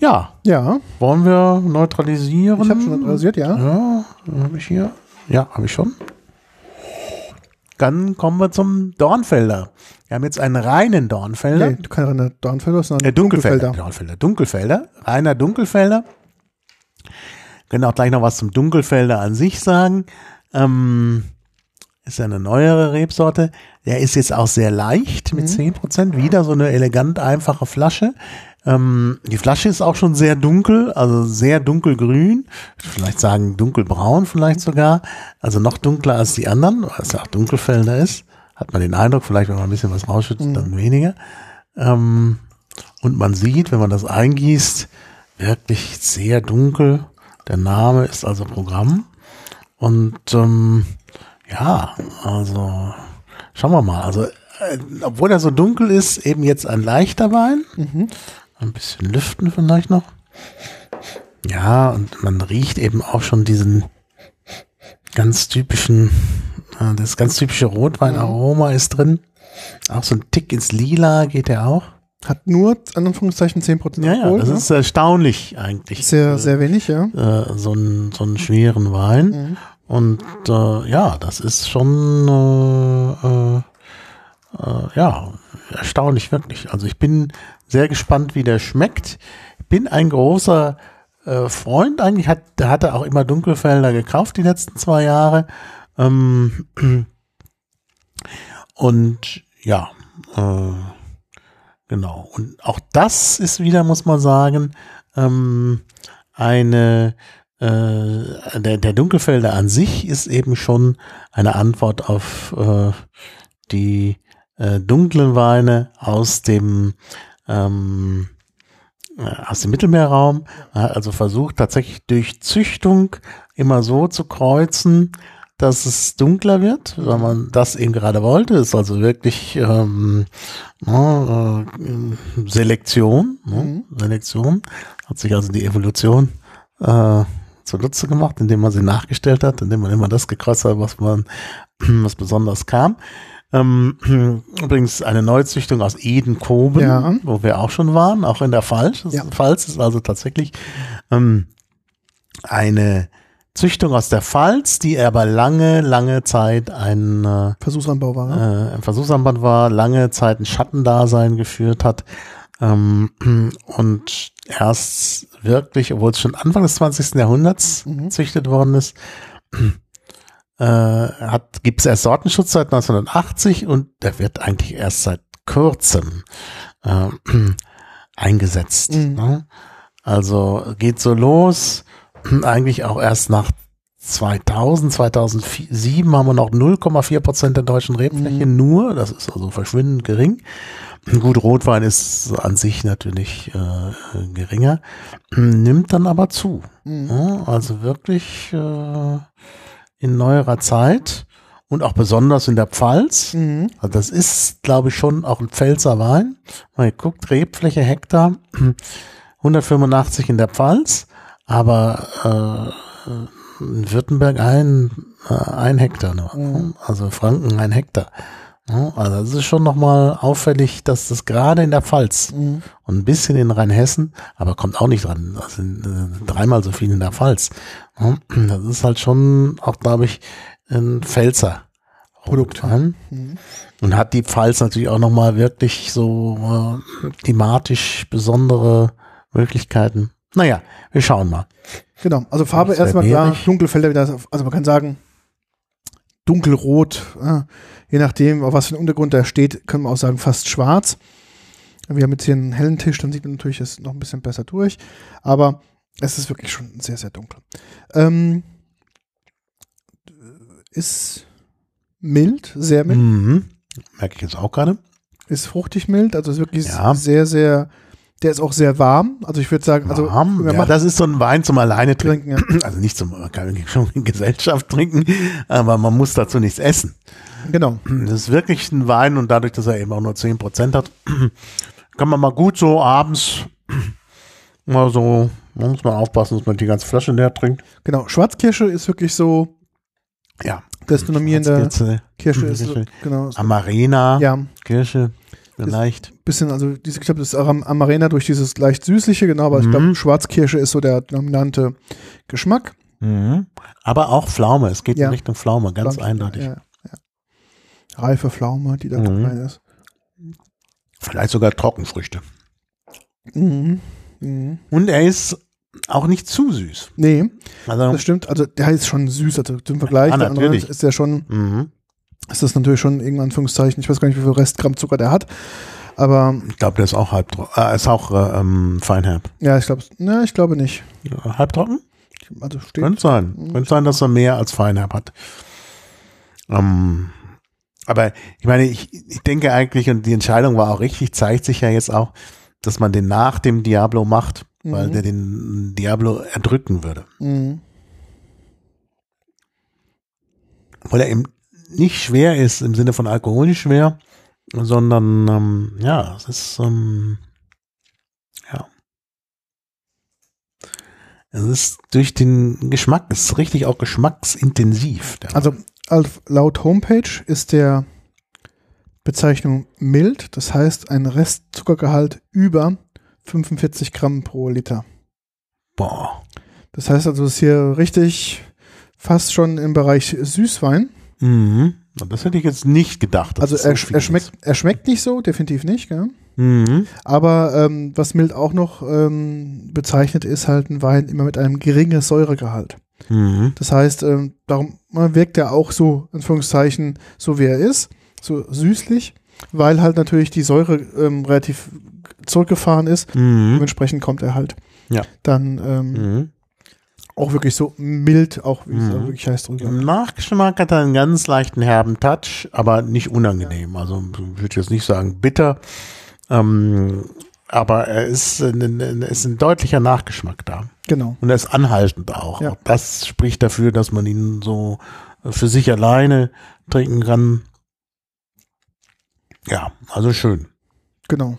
Ja, Ja, wollen wir neutralisieren? ich habe schon neutralisiert, ja. Ja, habe ich hier. Ja, habe ich schon. Dann kommen wir zum Dornfelder. Wir haben jetzt einen reinen Dornfelder. Nee, kannst keine Dornfelder, sondern Äh, Dunkelfelder. Dunkelfelder. Dornfelder. Dunkelfelder. Reiner Dunkelfelder. Können auch gleich noch was zum Dunkelfelder an sich sagen. Ähm, ist ja eine neuere Rebsorte. Der ist jetzt auch sehr leicht mit 10%. Wieder so eine elegant einfache Flasche. Ähm, die Flasche ist auch schon sehr dunkel, also sehr dunkelgrün. Vielleicht sagen dunkelbraun vielleicht sogar. Also noch dunkler als die anderen, weil es ja auch Dunkelfelder ist. Hat man den Eindruck, vielleicht wenn man ein bisschen was rausschüttet, dann weniger. Ähm, und man sieht, wenn man das eingießt, wirklich sehr dunkel. Der Name ist also Programm. Und ähm, ja, also schauen wir mal. Also äh, obwohl er so dunkel ist, eben jetzt ein leichter Wein. Mhm. Ein bisschen lüften vielleicht noch. Ja, und man riecht eben auch schon diesen ganz typischen, äh, das ganz typische Rotweinaroma ist drin. Auch so ein Tick ins Lila geht er auch. Hat nur, an Anführungszeichen, 10% Ja, ja, Alkohol. das ne? ist erstaunlich eigentlich. sehr, Äh, sehr wenig, ja. äh, so, einen, so einen schweren Wein. Mhm. Und äh, ja, das ist schon äh, ja erstaunlich wirklich. Also ich bin sehr gespannt, wie der schmeckt. Bin ein großer äh, Freund eigentlich, hat, der hatte auch immer Dunkelfelder gekauft die letzten zwei Jahre. Ähm, und ja, äh, genau. Und auch das ist wieder, muss man sagen, ähm, eine äh, der, der Dunkelfelder an sich ist eben schon eine Antwort auf äh, die äh, dunklen Weine aus dem ähm, äh, aus dem Mittelmeerraum. Er hat also versucht tatsächlich durch Züchtung immer so zu kreuzen, dass es dunkler wird, weil man das eben gerade wollte. Ist also wirklich ähm, na, äh, Selektion. Ne? Selektion hat sich also die Evolution äh, zunutze gemacht, indem man sie nachgestellt hat, indem man immer das gekreuzt hat, was man, was besonders kam. Ähm, übrigens eine Neuzüchtung aus Eden-Koben, Ja. wo wir auch schon waren, auch in der Pfalz. Ja. Pfalz ist also tatsächlich ähm, eine Züchtung aus der Pfalz, die aber lange, lange Zeit ein, äh, Versuchsanbau war. Ne? äh, ein Versuchsanband war, lange Zeit ein Schattendasein geführt hat ähm, und erst wirklich, obwohl es schon Anfang des 20. Jahrhunderts Mhm. züchtet worden ist, äh, hat gibt es erst Sortenschutz seit 1980 und der wird eigentlich erst seit kurzem äh, eingesetzt. Mhm. Ne? Also geht so los, eigentlich auch erst nach 2000, 2007 haben wir noch 0,4 Prozent der deutschen Rebfläche nur, das ist also verschwindend gering. Gut, Rotwein ist an sich natürlich äh, geringer, nimmt dann aber zu. Mhm. Ja, also wirklich äh, in neuerer Zeit und auch besonders in der Pfalz. Mhm. Also das ist, glaube ich, schon auch ein Pfälzer Wein. Mal geguckt, Rebfläche Hektar, 185 in der Pfalz, aber äh, in Württemberg ein, äh, ein Hektar nur. Mhm. Also Franken ein Hektar. Ja, also das ist schon nochmal auffällig, dass das gerade in der Pfalz Mhm. und ein bisschen in Rheinhessen, aber kommt auch nicht dran. Das sind äh, dreimal so viel in der Pfalz. Ja, das ist halt schon auch, glaube ich, ein Pfälzer Produkt. Rotwein. Mhm. Und hat die Pfalz natürlich auch nochmal wirklich so äh, thematisch besondere Möglichkeiten. Naja, wir schauen mal. Genau, also Farbe erstmal klar. Dunkelfelder wieder, also man kann sagen, dunkelrot, äh, je nachdem, auf was für ein Untergrund da steht, können wir auch sagen, fast schwarz. Wir haben jetzt hier einen hellen Tisch, dann sieht man natürlich es noch ein bisschen besser durch, aber es ist wirklich schon sehr, sehr dunkel. Ähm, ist mild, sehr mild, Mhm. Merke ich jetzt auch gerade. ist fruchtig mild, also ist wirklich Ja. sehr, sehr, der ist auch sehr warm, also ich würde sagen, also Warm. Ja, das ist so ein Wein zum alleine trinken. trinken, ja. Also nicht zum, man kann schon in Gesellschaft trinken, aber man muss dazu nichts essen. Genau. Das ist wirklich ein Wein und dadurch, dass er eben auch nur 10% hat, kann man mal gut so abends mal so, muss man aufpassen, dass man die ganze Flasche leer trinkt. Genau, Schwarzkirsche ist wirklich so Ja. das dominierende Schwarzkirche, Kirsche ist so, genau. So, Amarena, ja, Kirsche, vielleicht. bisschen, also diese, ich glaube, das ist Am- Amarena durch dieses leicht süßliche, genau, aber ich Mhm. glaube, Schwarzkirsche ist so der dominante Geschmack. Mhm. Aber auch Pflaume, es geht Ja. in Richtung Pflaume, ganz ich, eindeutig. Ja. Reife Pflaume, die da Mhm. rein ist. Vielleicht sogar Trockenfrüchte. Mhm. Mhm. Und er ist auch nicht zu süß. Nee, Also, das stimmt. Also der ist schon süß. Also zum Vergleich, andere natürlich. ist der schon, mhm. ist das natürlich schon irgendwann Anführungszeichen, ich weiß gar nicht, wie viel Restgramm Zucker der hat. Aber ich glaube, der ist auch halbtrocken. Äh, ist auch äh, ähm, feinherb. ja, ich glaube, ne, ich glaube nicht. Ja, halbtrocken? Also steht. Könnte sein. Mhm. Könnte sein, dass er mehr als Feinherb hat. Ähm, aber ich meine, ich, ich denke eigentlich, und die Entscheidung war auch richtig, zeigt sich ja jetzt auch, dass man den nach dem Diablo macht, weil Mhm. der den Diablo erdrücken würde. Mhm. weil er eben nicht schwer ist im Sinne von alkoholisch schwer, sondern ähm, ja, es ist ähm, ja. Es ist durch den Geschmack, es ist richtig auch geschmacksintensiv. Also laut Homepage ist der Bezeichnung mild, das heißt ein Restzuckergehalt über 45 Gramm pro Liter. Boah. Das heißt also, es ist hier richtig fast schon im Bereich Süßwein. Mhm. Das hätte ich jetzt nicht gedacht. Also es so er, er, schmeckt, er schmeckt nicht so, definitiv nicht. Gell? Mhm. Aber ähm, was mild auch noch ähm, bezeichnet, ist halt ein Wein immer mit einem geringen Säuregehalt. Mhm. Das heißt, ähm, darum wirkt er auch so, in Anführungszeichen, so wie er ist, so süßlich, weil halt natürlich die Säure ähm, relativ zurückgefahren ist. Mhm. Dementsprechend kommt er halt Ja. dann ähm, Mhm. auch wirklich so mild, auch wie es Mhm. wirklich heißt, drüber. Im Nachgeschmack hat er einen ganz leichten herben Touch, aber nicht unangenehm. Also ich würde jetzt nicht sagen bitter, ähm, aber er ist, ein, ist ein deutlicher Nachgeschmack da. Genau. Und er ist anhaltend auch. Ja. Auch das spricht dafür, dass man ihn so für sich alleine trinken kann. Ja, also schön. Genau.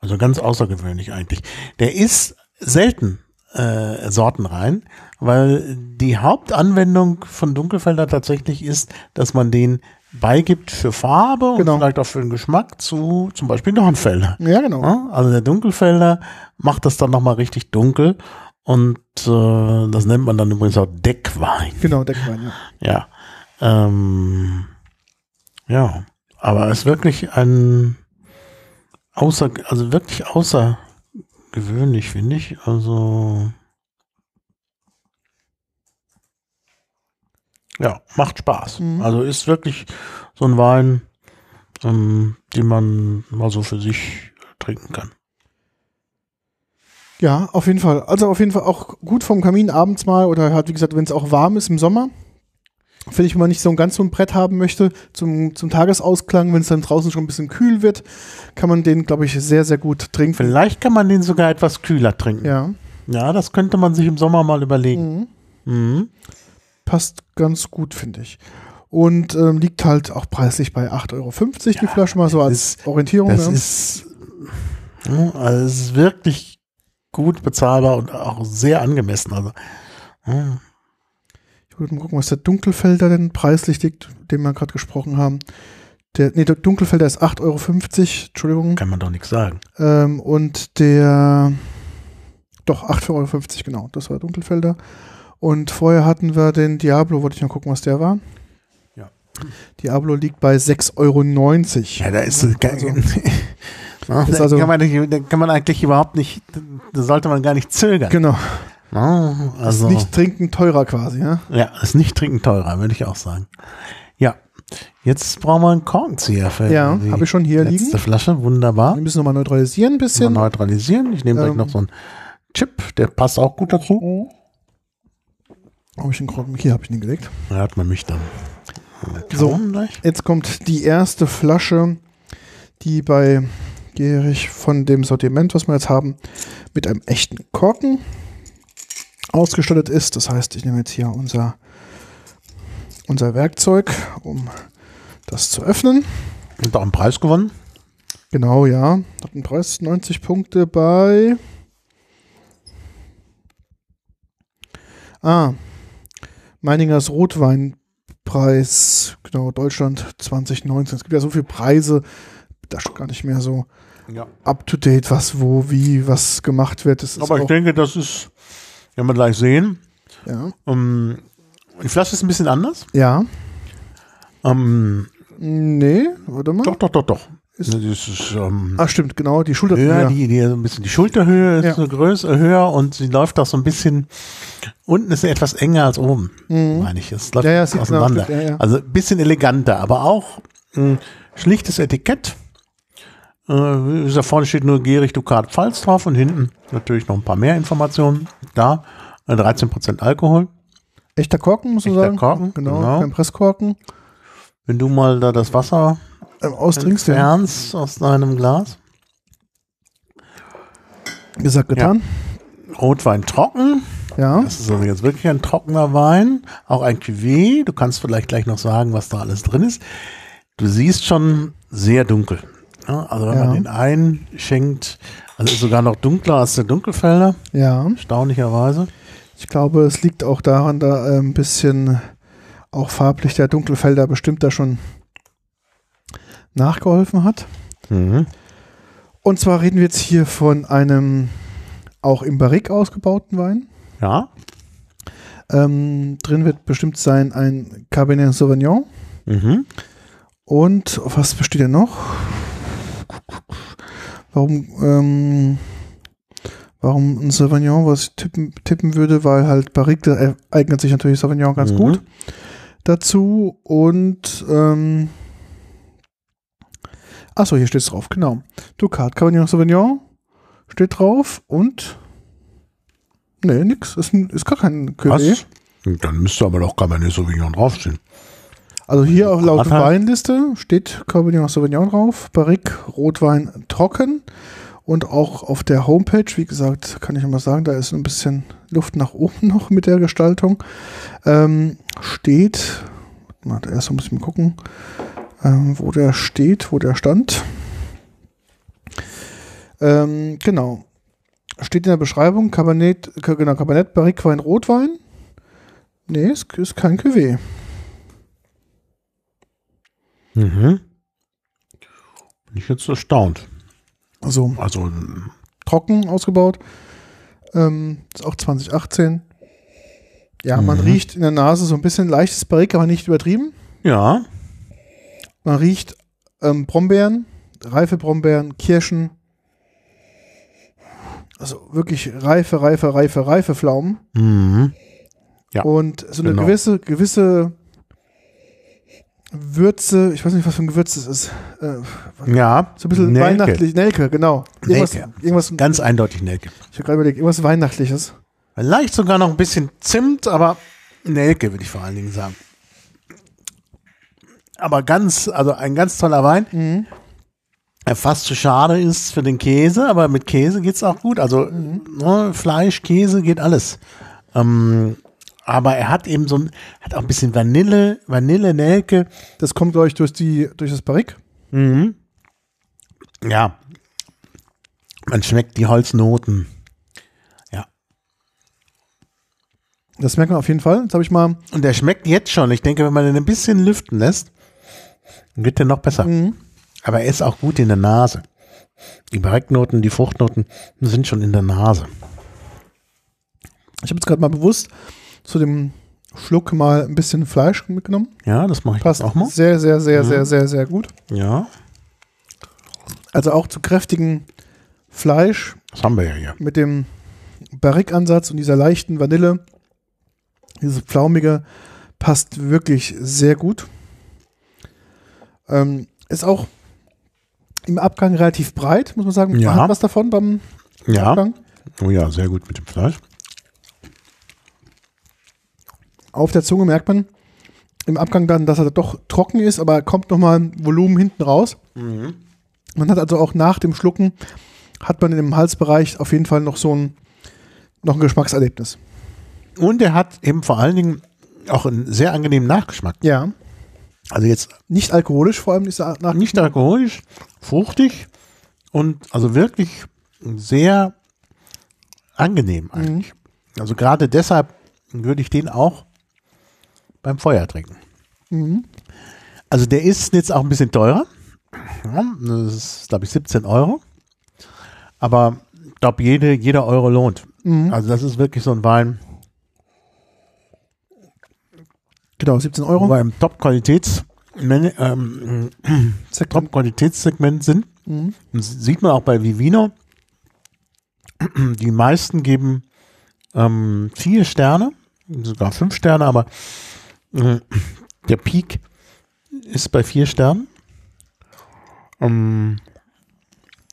Also ganz außergewöhnlich eigentlich. Der ist selten äh, sortenrein, weil die Hauptanwendung von Dunkelfelder tatsächlich ist, dass man den beigibt für Farbe Genau. und vielleicht auch für den Geschmack zu zum Beispiel Dornfelder. Ja, genau. Also der Dunkelfelder macht das dann nochmal richtig dunkel und äh, das nennt man dann übrigens auch Deckwein. Genau, Deckwein, ja. Ja. Ähm, ja, aber es ist wirklich ein außer, also wirklich außergewöhnlich, finde ich. Also ja, macht Spaß. Mhm. Also ist wirklich so ein Wein, ähm, den man mal so für sich trinken kann. Ja, auf jeden Fall. Also auf jeden Fall auch gut vom Kamin abends mal oder halt, wie gesagt, wenn es auch warm ist im Sommer. Wenn ich mal nicht so ein ganz so ein Brett haben möchte zum, zum Tagesausklang, wenn es dann draußen schon ein bisschen kühl wird, kann man den, glaube ich, sehr, sehr gut trinken. Vielleicht kann man den sogar etwas kühler trinken. Ja. Ja, das könnte man sich im Sommer mal überlegen. Mhm. Mhm. Passt ganz gut, finde ich. Und ähm, liegt halt auch preislich bei 8,50 Euro die Flasche, mal so als Orientierung. Das ja. ist, ja, also es ist wirklich gut bezahlbar und auch sehr angemessen. Also, ja, Ich wollte mal gucken, was der Dunkelfelder denn preislich liegt, den wir gerade gesprochen haben. Der, nee, der Dunkelfelder ist 8,50 Euro, Entschuldigung. kann man doch nichts sagen. Ähm, und der, doch, 8,50 Euro, genau, das war Dunkelfelder. Und vorher hatten wir den Diablo, wollte ich mal gucken, was der war. Ja. Diablo liegt bei 6,90 Euro. Ja, da ist, Also- ja, ist da, also- kann man, da kann man eigentlich überhaupt nicht, da sollte man gar nicht zögern. Genau, also, nicht trinken teurer quasi, ja. ja, ist nicht trinken teurer, würde ich auch sagen. Ja, jetzt brauchen wir einen Korkenzieher für Ja, habe ich schon hier letzte liegen. Flasche. Wunderbar. Wir müssen nochmal neutralisieren ein Mal bisschen. neutralisieren. Ich nehme gleich Ähm. noch so einen Chip, der passt auch gut dazu. Habe ich den Korken? Hier habe ich ihn gelegt. Da hat man mich dann. So. Jetzt kommt die erste Flasche, die bei Gehrig von dem Sortiment, was wir jetzt haben, mit einem echten Korken ausgestattet ist. Das heißt, ich nehme jetzt hier unser, unser Werkzeug, um das zu öffnen. Und auch einen Preis gewonnen. Genau, ja. Hat einen Preis 90 Punkte bei. Ah, Meiningers Rotweinpreis, genau, Deutschland 2019. Es gibt ja so viele Preise, da schon gar nicht mehr so Ja. up to date, was, wo, wie, was gemacht wird. Das ist Aber ich denke, das ist, werden wir gleich sehen. ja. Ähm, die Flasche ist ein bisschen anders. ja. Ähm, Nee, warte mal. doch, doch, doch, doch. Ist- das ist ähm, Ah, stimmt, genau, die Schulter. höher, ja. die, die, so ein bisschen die Schulterhöhe ist Ja. so größer, höher und sie läuft auch so ein bisschen, unten ist sie etwas enger als oben, Mhm. meine ich. Es läuft Ja, ja, sieht auseinander. genau, ja, ja. Also ein bisschen eleganter, aber auch ein schlichtes Etikett. Äh, gesagt, vorne steht nur Gierig Dukat Pfalz drauf und hinten natürlich noch ein paar mehr Informationen. Da äh, 13% Alkohol. Echter Korken, muss man sagen. Korken, genau, genau. kein Presskorken. Wenn du mal da das Wasser austrinkst, ja. entfernst aus deinem Glas. Gesagt, getan. Rotwein trocken. Ja. Das ist also jetzt wirklich ein trockener Wein, auch ein Cuvée. Du kannst vielleicht gleich noch sagen, was da alles drin ist. Du siehst schon sehr dunkel. Ja, also wenn Ja. man den einschenkt, also ist sogar noch dunkler als der Dunkelfelder, Ja. erstaunlicherweise. Ich glaube, es liegt auch daran, da äh, ein bisschen auch farblich der Dunkelfelder bestimmt da schon nachgeholfen hat. Mhm. Und zwar reden wir jetzt hier von einem auch im Barrique ausgebauten Wein. Ja. Ähm, drin wird bestimmt sein ein Cabernet Sauvignon. Mhm. Und auf was besteht er noch? Warum, ähm, warum ein Sauvignon, was ich tippen, tippen würde, weil halt Barrique da eignet sich natürlich Sauvignon ganz Mhm. gut dazu. Und ähm, achso, hier steht es drauf, genau. Ducat, Cabernet Sauvignon steht drauf und nee, nix. Ist, ein, ist gar kein Cuvée. Was? Dann müsste aber doch Cabernet Sauvignon draufstehen. Also hier auch laut Radler. Weinliste steht Cabernet Sauvignon drauf, Barrique Rotwein trocken und auch auf der Homepage, wie gesagt, kann ich mal sagen, da ist ein bisschen Luft nach oben noch mit der Gestaltung, ähm, steht, warte, erst muss ich mal gucken, ähm, wo der steht, wo der stand. Ähm, genau. Steht in der Beschreibung Cabernet, genau, Cabernet Barrique Wein Rotwein. Nee, es ist kein Cuvée. Mhm. Bin ich jetzt erstaunt. Also Also, trocken ausgebaut. Ähm, ist auch 2018. Ja, man Mhm. riecht in der Nase so ein bisschen leichtes Barrique, aber nicht übertrieben. ja. Man riecht ähm, Brombeeren, reife Brombeeren, Kirschen. Also wirklich reife, reife, reife, reife Pflaumen. Mhm. Ja, Und so eine genau. gewisse, gewisse Würze, ich weiß nicht, was für ein Gewürz das ist. Äh, Ja. so ein bisschen Nelke. weihnachtlich. Nelke, genau. Irgendwas, Nelke. irgendwas Ganz eindeutig Nelke. ich habe gerade überlegt, irgendwas Weihnachtliches. Vielleicht sogar noch ein bisschen Zimt, aber Nelke würde ich vor allen Dingen sagen. Aber ganz, also ein ganz toller Wein. Mhm. Fast zu schade ist für den Käse, aber mit Käse geht's auch gut. Also ne, Fleisch, Käse geht alles. Ähm, aber er hat eben so ein, hat auch ein bisschen Vanille, Vanille, Nelke. Das kommt, glaube ich, durch, die, durch das Barrique. Mhm. Ja. Man schmeckt die Holznoten. Ja. Das merkt man auf jeden Fall. Jetzt habe ich mal. Und der schmeckt jetzt schon. Ich denke, wenn man den ein bisschen lüften lässt, wird der noch besser. Mhm. Aber er ist auch gut in der Nase. Die Barrique-Noten, die Fruchtnoten sind schon in der Nase. Ich habe jetzt gerade mal bewusst zu dem Schluck mal ein bisschen Fleisch mitgenommen. Ja, das mache ich Passt auch mal. sehr, sehr, sehr, Mhm. sehr, sehr, sehr gut. Ja, Also auch zu kräftigen Fleisch das haben wir ja hier. mit dem Barrique-Ansatz und dieser leichten Vanille. Dieses Pflaumige passt wirklich sehr gut. Ähm, ist auch im Abgang relativ breit, muss man sagen. Ja. Man hat was davon beim Ja. Abgang. Oh ja, sehr gut mit dem Fleisch. Auf der Zunge merkt man im Abgang dann, dass er doch trocken ist, aber kommt nochmal ein Volumen hinten raus. Man hat also auch nach dem Schlucken, hat man im Halsbereich auf jeden Fall noch so ein, noch ein Geschmackserlebnis. Und er hat eben vor allen Dingen auch einen sehr angenehmen Nachgeschmack. Ja. Also jetzt Nicht alkoholisch, vor allem dieser nach nicht alkoholisch, fruchtig und also wirklich sehr angenehm eigentlich. Also gerade deshalb würde ich den auch beim Feuer trinken. Mhm. Also der ist jetzt auch ein bisschen teurer. Das ist, glaube ich, 17 Euro. Aber ich glaube, jede, jeder Euro lohnt. Mhm. Also das ist wirklich so ein Wein, Genau, 17 wo Euro. wir im Top-Qualitäts- ähm. Top-Qualitätssegment sind. Mhm. Sieht man auch bei Vivino. Die meisten geben ähm, vier Sterne, sogar fünf Sterne, aber äh, der Peak ist bei vier Sternen. Ähm,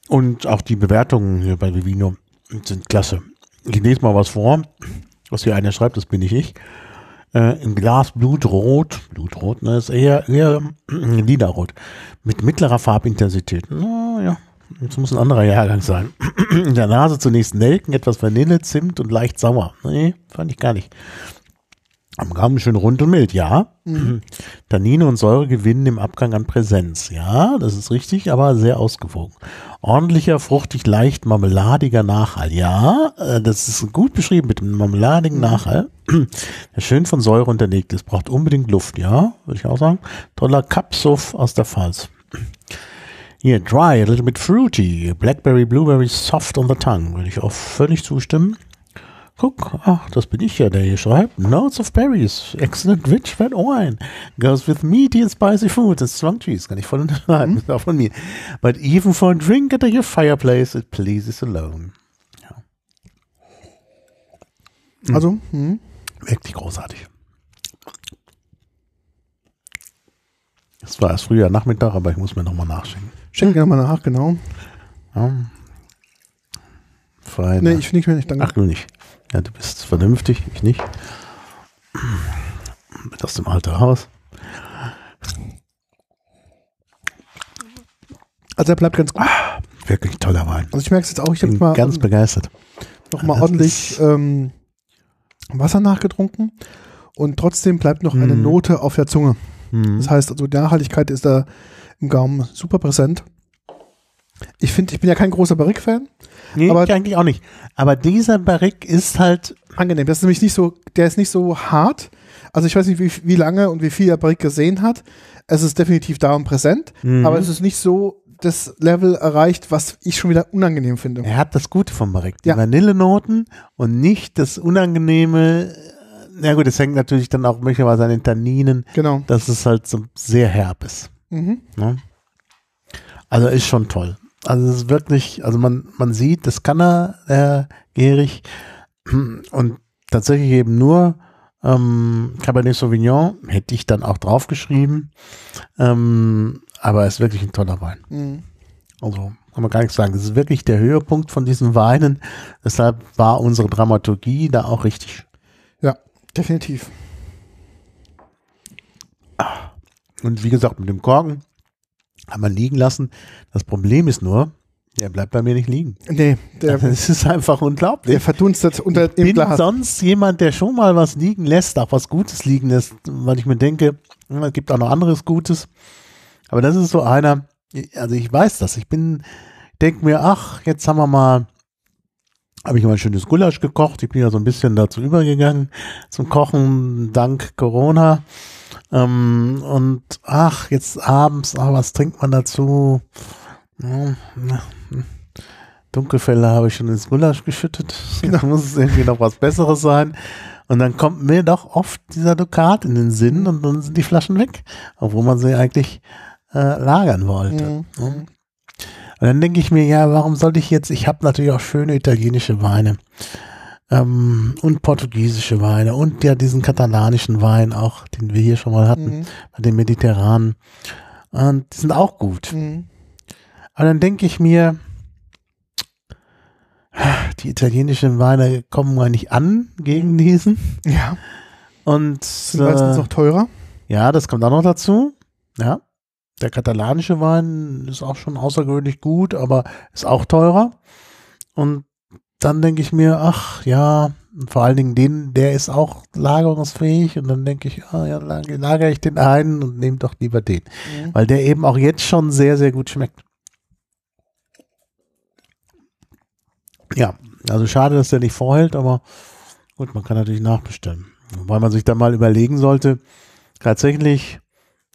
und auch die Bewertungen hier bei Vivino sind klasse. Ich lese mal was vor, was hier einer schreibt, das bin ich ich. Äh, Im Glas Blutrot, Blutrot, ne, ist eher, eher äh, lilaRot, mit mittlerer Farbintensität. Na, ja, Jetzt muss ein anderer Jahrgang sein. In der Nase zunächst Nelken, etwas Vanille, Zimt und leicht sauer. Nee, fand ich gar nicht. Am Gaumen schön rund und mild, ja. Mhm. Tannine und Säure gewinnen im Abgang an Präsenz. Ja, das ist richtig, aber sehr ausgewogen. Ordentlicher, fruchtig, leicht marmeladiger Nachhall. Ja, äh, das ist gut beschrieben mit dem marmeladigen mhm. Nachhall. Der schön von Säure unterlegt ist. Braucht unbedingt Luft, ja, würde ich auch sagen. Toller Kapsuff aus der Pfalz. Hier, dry, a little bit fruity. Blackberry, blueberry, soft on the tongue. Würde ich auch völlig zustimmen. Guck, ach, das bin ich ja, der hier schreibt. Notes of berries, excellent rich red wine, goes with meaty and spicy food and strong cheese. Kann ich voll unterschreiben, ist auch von mir. But even for a drink at your fireplace, it pleases alone. Ja. Hm. Also, hm. wirklich großartig. Es war erst früher Nachmittag, aber ich muss mir nochmal nachschenken. Schenke nochmal nach, genau. Ja. Nee, ich finde ich mir nicht, danke. Ach, du nicht. Ja, du bist vernünftig, ich nicht. Mit aus dem Alter Haus. Also er bleibt ganz gut. Ah, wirklich toller Wein. Also ich merke es jetzt auch, ich habe mal ganz begeistert. Noch mal ordentlich ähm, Wasser nachgetrunken und trotzdem bleibt noch eine mhm. Note auf der Zunge. Mhm. Das heißt, also die Nachhaltigkeit ist da im Gaumen super präsent. Ich finde, ich bin ja kein großer Barrique-Fan. Nee, aber ich eigentlich auch nicht. Aber dieser Barrique ist halt angenehm. Das ist nämlich nicht so, der ist nicht so hart. Also ich weiß nicht, wie, wie lange und wie viel der Barrique gesehen hat. Es ist definitiv da und präsent, mhm. aber es ist nicht so das Level erreicht, was ich schon wieder unangenehm finde. Er hat das Gute vom Barrique, die ja. Vanillenoten und nicht das Unangenehme. Na gut, es hängt natürlich dann auch möglicherweise an den Tanninen. Genau. Dass es halt so sehr herb ist. Mhm. Ja? Also ist schon toll. Also es ist wirklich, also man, man sieht, das kann er, der Gehrig. Und tatsächlich eben nur ähm, Cabernet Sauvignon hätte ich dann auch draufgeschrieben. Ähm, aber es ist wirklich ein toller Wein. Mhm. Also kann man gar nichts sagen. Das ist wirklich der Höhepunkt von diesen Weinen. Deshalb war unsere Dramaturgie da auch richtig. Ja, definitiv. Und wie gesagt, mit dem Korken haben wir liegen lassen. Das Problem ist nur, der bleibt bei mir nicht liegen. Nee, der, das ist einfach unglaublich. Der verdunstet unter ich bin Glas. sonst jemand, der schon mal was liegen lässt, auch was Gutes liegen lässt, weil ich mir denke, es gibt auch noch anderes Gutes. Aber das ist so einer, also ich weiß das, ich bin, denke mir, ach, jetzt haben wir mal, habe ich mal ein schönes Gulasch gekocht. Ich bin ja so ein bisschen dazu übergegangen zum Kochen, dank Corona. Ähm, und ach, jetzt abends, ach, was trinkt man dazu? Hm, Dunkelfälle habe ich schon ins Gulasch geschüttet. Da muss es irgendwie noch was Besseres sein. Und dann kommt mir doch oft dieser Dukat in den Sinn und dann sind die Flaschen weg, obwohl man sie eigentlich äh, lagern wollte. Mhm. Und dann denke ich mir, ja, warum sollte ich jetzt, ich habe natürlich auch schöne italienische Weine ähm, und portugiesische Weine und ja diesen katalanischen Wein auch, den wir hier schon mal hatten, mhm. bei den Mediterranen. Und die sind auch gut. Mhm. Aber dann denke ich mir, die italienischen Weine kommen mal nicht an gegen diesen. Ja. Und sind meistens äh, noch teurer. Ja, das kommt auch noch dazu. Ja. Der katalanische Wein ist auch schon außergewöhnlich gut, aber ist auch teurer. Und dann denke ich mir, ach ja, vor allen Dingen den, der ist auch lagerungsfähig und dann denke ich, ah, ja, lagere ich den einen und nehme doch lieber den, mhm. weil der eben auch jetzt schon sehr, sehr gut schmeckt. Ja, also schade, dass der nicht vorhält, aber gut, man kann natürlich nachbestellen. Weil man sich dann mal überlegen sollte, tatsächlich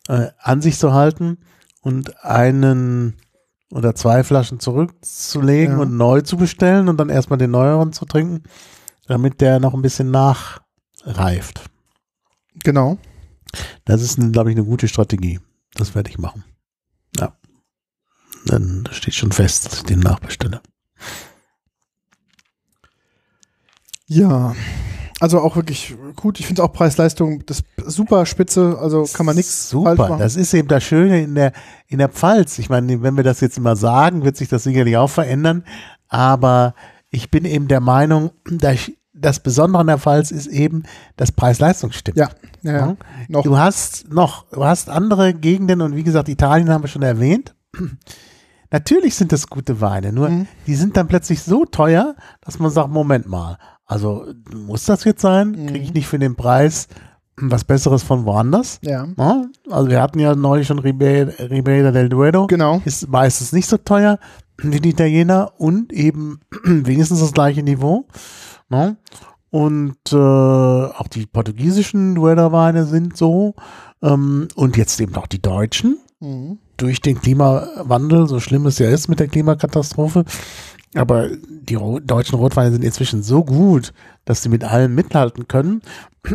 äh, an sich zu halten und einen oder zwei Flaschen zurückzulegen ja. und neu zu bestellen und dann erstmal den neueren zu trinken, damit der noch ein bisschen nachreift. Genau. Das ist, glaube ich, eine gute Strategie. Das werde ich machen. Ja. Dann steht schon fest, dass ich den nachbestelle. Ja, also auch wirklich gut. Ich finde auch Preis-Leistung das super spitze. Also kann man nichts Super. Das ist eben das Schöne in der in der Pfalz. Ich meine, wenn wir das jetzt immer sagen, wird sich das sicherlich auch verändern. Aber ich bin eben der Meinung, dass das Besondere an der Pfalz ist eben, dass Preis-Leistung stimmt. Ja, ja, ja. Noch. Du hast noch, du hast andere Gegenden und wie gesagt, Italien haben wir schon erwähnt. natürlich sind das gute Weine, nur Mhm. die sind dann plötzlich so teuer, dass man sagt, Moment mal, also muss das jetzt sein? Mhm. Kriege ich nicht für den Preis was Besseres von woanders? Ja. Ja, also wir hatten ja neulich schon Ribe- Ribeira del Duero. Genau. Ist meistens nicht so teuer wie die Italiener und eben wenigstens das gleiche Niveau. Ne? Und äh, auch die portugiesischen Duero-Weine sind so. Ähm, und jetzt eben auch die deutschen Mhm. durch den Klimawandel, so schlimm es ja ist mit der Klimakatastrophe. Aber die deutschen Rotweine sind inzwischen so gut, dass sie mit allem mithalten können.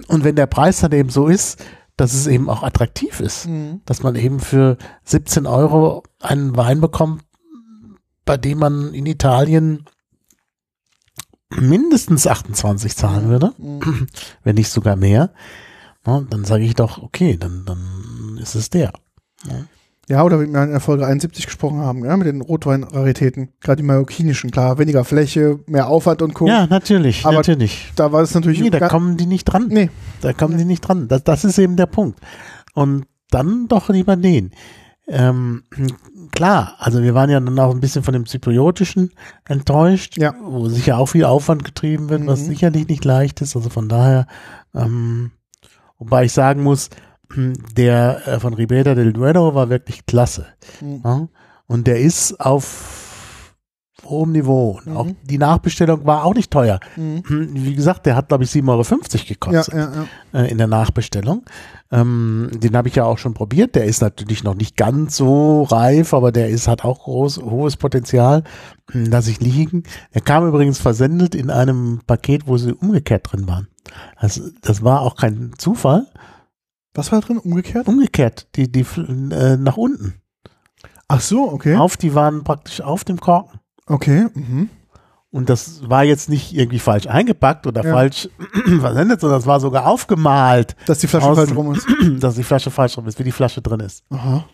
Und wenn der Preis dann eben so ist, dass es eben auch attraktiv ist, Mhm. dass man eben für 17 Euro einen Wein bekommt, bei dem man in Italien mindestens 28 zahlen würde, Mhm. wenn nicht sogar mehr, na, dann sage ich doch, okay, dann, dann ist es der. Ja, oder wie wir in der Folge 71 gesprochen haben, ja, mit den Rotweinraritäten, gerade die mallorquinischen, klar, weniger Fläche, mehr Aufwand und Co. Ja, natürlich, Aber natürlich. Da war es natürlich. Nee, da kommen die nicht dran. nee. Da kommen die nicht dran. Das, das ist eben der Punkt. Und dann doch lieber den. Ähm, klar, also wir waren ja dann auch ein bisschen von dem Zypriotischen enttäuscht, Ja. wo sicher auch viel Aufwand getrieben wird, was Mhm. sicherlich nicht leicht ist. Also von daher, ähm, wobei ich sagen muss, der äh, von Ribera del Duero war wirklich klasse. Mhm. Ja? Und der ist auf hohem Niveau. Mhm. auch die Nachbestellung war auch nicht teuer. Mhm. Hm, Wie gesagt, der hat, glaube ich, 7,50 Euro gekostet ja, ja. äh, in der Nachbestellung. Ähm, den habe ich ja auch schon probiert. Der ist natürlich noch nicht ganz so reif, aber der ist, hat auch groß, hohes Potenzial, hm, lasse ich liegen. Er kam übrigens versendet in einem Paket, wo sie umgekehrt drin waren. Das, das war auch kein Zufall. Was war drin? Umgekehrt? Umgekehrt, die, die äh, nach unten. Ach so, okay. Auf, die waren praktisch auf dem Korken. Okay. Mhm. Und das war jetzt nicht irgendwie falsch eingepackt oder Ja. falsch versendet, sondern es war sogar aufgemalt, Dass die Flasche Außen. falsch rum ist. dass die Flasche falsch rum ist, wie die Flasche drin ist. Aha.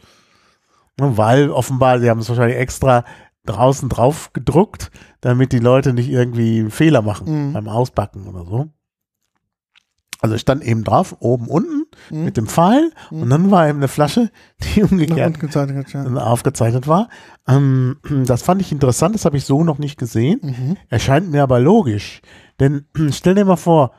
Ne, Weil offenbar, sie haben es wahrscheinlich extra draußen drauf gedruckt, damit die Leute nicht irgendwie einen Fehler machen Mhm. beim Auspacken oder so. Also es stand eben drauf, oben, unten Mhm. mit dem Pfeil Mhm. und dann war eben eine Flasche, die umgekehrt ja. aufgezeichnet war. Ähm, das fand ich interessant, das habe ich so noch nicht gesehen. Mhm. Erscheint mir aber logisch. Denn stell dir mal vor,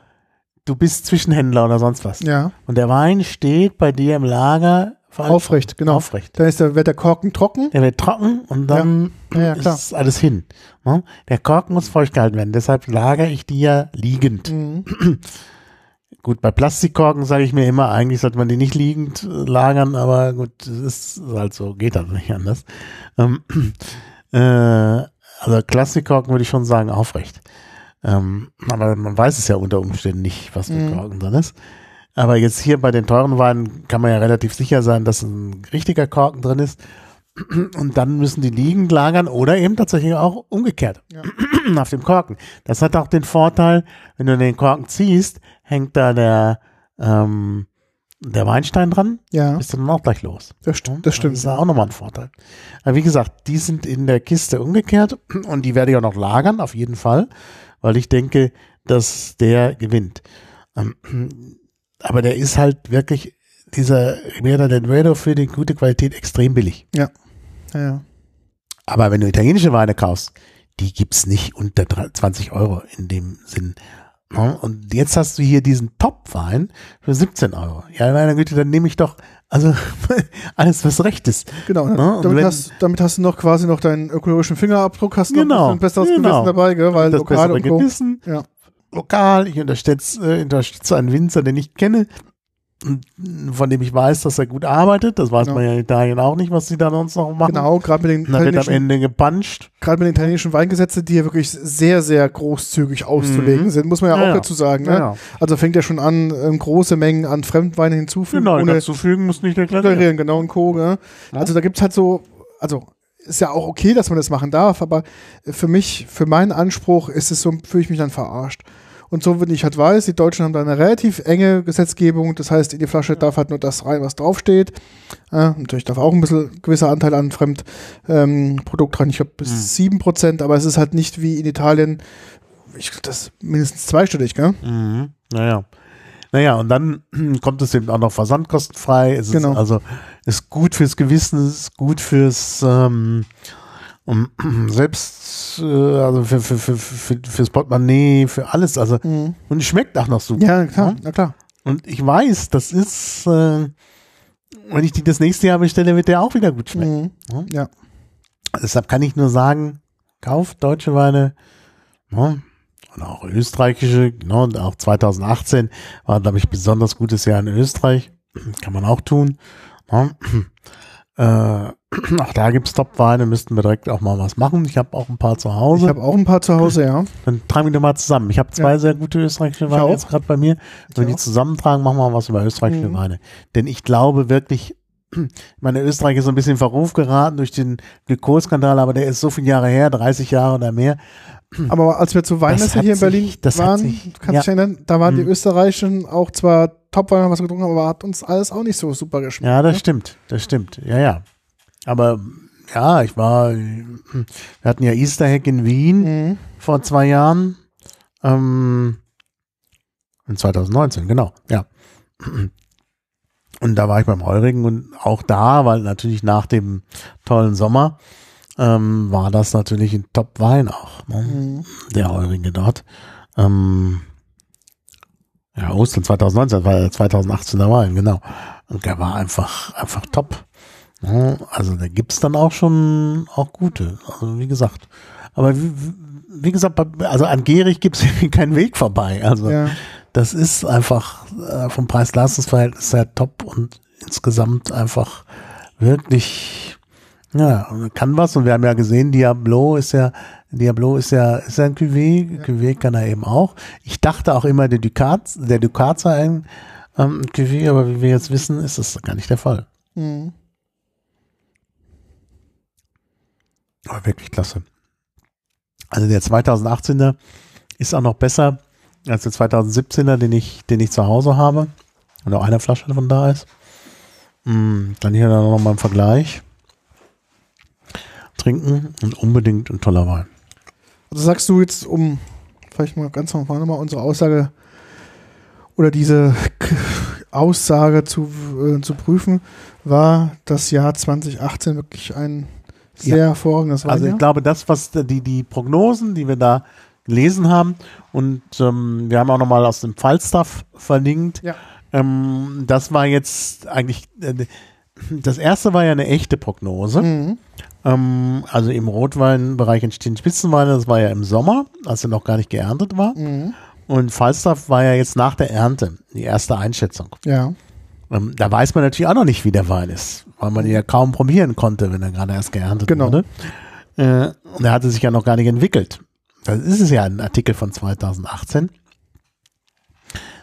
du bist Zwischenhändler oder sonst was. Ja. Und der Wein steht bei dir im Lager Aufrecht, genau. aufrecht. Dann ist der, wird der Korken trocken. Der wird trocken und dann Ja, ja, ist alles hin. Ne? Der Korken muss feucht gehalten werden. Deshalb lagere ich die ja liegend. Gut, bei Plastikkorken sage ich mir immer, eigentlich sollte man die nicht liegend äh, lagern, aber gut, das ist halt so, geht halt nicht anders. Ähm, äh, also Plastikkorken würde ich schon sagen, aufrecht. Ähm, aber man weiß es ja unter Umständen nicht, was für Mhm. Korken drin ist. Aber jetzt hier bei den teuren Weinen kann man ja relativ sicher sein, dass ein richtiger Korken drin ist. Und dann müssen die liegend lagern oder eben tatsächlich auch umgekehrt Ja. auf dem Korken. Das hat auch den Vorteil, wenn du den Korken ziehst, hängt da der, ähm, der Weinstein dran, Ja, bist du dann auch gleich los. das, st das stimmt. Das ist auch nochmal ein Vorteil. Aber wie gesagt, die sind in der Kiste umgekehrt und die werde ich auch noch lagern, auf jeden Fall, weil ich denke, dass der gewinnt. Ähm, Aber der ist halt wirklich, dieser Ribera del Duero für die gute Qualität extrem billig. Ja, ja. Aber wenn du italienische Weine kaufst, die gibt's nicht unter 3 20 Euro in dem Sinn. Ja, Und jetzt hast du hier diesen Top-Wein für 17 Euro. Ja, meine Güte, dann nehme ich doch, also alles, was recht ist. Genau. Ja, und damit, wenn- hast, damit hast du noch quasi noch deinen ökologischen Fingerabdruck, hast noch Genau, ein besseres genau. Gewissen dabei, gell? weil das lokal und. Gewissen, Ja. lokal, ich unterstütze, äh, unterstütze einen Winzer, den ich kenne, und von dem ich weiß, dass er gut arbeitet. Das weiß Ja. man ja in Italien auch nicht, was sie da sonst noch machen. Genau, gerade mit den Und dann wird am Ende gepuncht. gerade mit den italienischen Weingesetzen, die ja wirklich sehr, sehr großzügig auszulegen Mhm. sind, muss man ja, Ja, auch dazu sagen. Ne? Ja. Also fängt ja schon an, ähm, große Mengen an Fremdweine hinzufügen, Genau, ohne dazufügen muss nicht deklarieren. deklarieren, genau, und Co. Ne? Ja. Also da gibt's halt so, also ist ja auch okay, dass man das machen darf, aber für mich, für meinen Anspruch ist es so, fühle ich mich dann verarscht. Und so, wenn ich halt weiß, die Deutschen haben da eine relativ enge Gesetzgebung, das heißt, in die Flasche darf halt nur das rein, was draufsteht. Äh, natürlich darf auch ein bisschen gewisser Anteil an Fremdprodukt ähm, Produkt rein, ich glaube bis Mhm. sieben Prozent, aber es ist halt nicht wie in Italien, ich das mindestens zweistellig, gell? Mhm. Naja. Naja, und dann kommt es eben auch noch versandkostenfrei. Es Genau. ist also ist gut fürs Gewissen, ist gut fürs ähm, Und selbst äh, also für, für, für, für, fürs Portemonnaie, für alles. Also, Mhm. und es schmeckt auch noch super. Ja, klar, Ja? klar. Und ich weiß, das ist, äh, wenn ich die das nächste Jahr bestelle, wird der auch wieder gut schmecken. Mhm. Ja. Deshalb kann ich nur sagen, kauft deutsche Weine ne? und auch österreichische. Ne? Und auch 2018 war, glaube ich, besonders gutes Jahr in Österreich. Kann man auch tun. Ne? Äh, auch da gibt's Top-Weine, müssten wir direkt auch mal was machen. Ich habe auch ein paar zu Ich Hause. habe auch ein paar zu Hause, ja. Dann tragen wir die mal zusammen. Ich habe zwei Ja. sehr gute österreichische Ich Weine jetzt gerade bei mir. Wenn wir die zusammentragen, machen wir was über österreichische Mhm. Weine. Denn ich glaube wirklich, ich meine, Österreich ist so ein bisschen in Verruf geraten durch den Glykolskandal, aber der ist so viele Jahre her, 30 Jahre oder mehr. Aber als wir zur Weinmesse hier in sich- Berlin das hat waren, sich- kannst du ja. dich erinnern, da waren die Mhm. Österreichischen auch zwar Top-Weine, was wir getrunken haben, aber hat uns alles auch nicht so super geschmeckt. Ja, das ne? stimmt, das stimmt. Ja, ja. Aber ja, ich war, wir hatten ja Easterhack in Wien Mhm. vor zwei Jahren. Ähm, in 2019, genau, ja. Und da war ich beim Heurigen und auch da, weil natürlich nach dem tollen Sommer ähm, war das natürlich ein Top-Wein auch, ne? Mhm. der Heurige dort. Ähm, ja, Ostern 2019, das war ja 2018er Wein, genau. Und der war einfach, einfach top. Ja, also da gibt's dann auch schon auch gute. Also wie gesagt. Aber wie, wie gesagt, also an Gierig gibt's irgendwie keinen Weg vorbei. Also Ja. das ist einfach äh, vom Preis-Leistungs-Verhältnis sehr top und insgesamt einfach wirklich, ja, kann was. Und wir haben ja gesehen, Diablo ist ja, Diablo ist ja, ist ja ein Cuvée. Cuvée kann er eben auch. Ich dachte auch immer, der Ducat, der Ducat sei ein ähm, Cuvée, aber wie wir jetzt wissen, ist das gar nicht der Fall. Mhm. Aber wirklich klasse. Also der 2018er ist auch noch besser als der 2017er, den ich, den ich zu Hause habe. Und auch eine Flasche davon da ist. Mm, Dann hier dann noch mal im Vergleich. Trinken und unbedingt ein toller Wein. Also sagst du jetzt, um vielleicht mal ganz normal nochmal unsere Aussage oder diese Aussage zu, äh, zu prüfen, war das Jahr 2018 wirklich ein sehr Ja. hervorragendes Also Weinjahr? ich glaube, das, was die, die Prognosen, die wir da gelesen haben, und ähm, wir haben auch nochmal aus dem Falstaff verlinkt, Ja. ähm, das war jetzt eigentlich, äh, das erste war ja eine echte Prognose. Mhm. Ähm, also im Rotweinbereich entstehen Spitzenweine, das war ja im Sommer, als er noch gar nicht geerntet war. Mhm. Und Falstaff war ja jetzt nach der Ernte, die erste Einschätzung. Ja. Ähm, da weiß man natürlich auch noch nicht, wie der Wein ist, weil man ihn ja kaum probieren konnte, wenn er gerade erst geerntet Genau. wurde. Äh, und er hatte sich ja noch gar nicht entwickelt. Das ist es ja ein Artikel von 2018.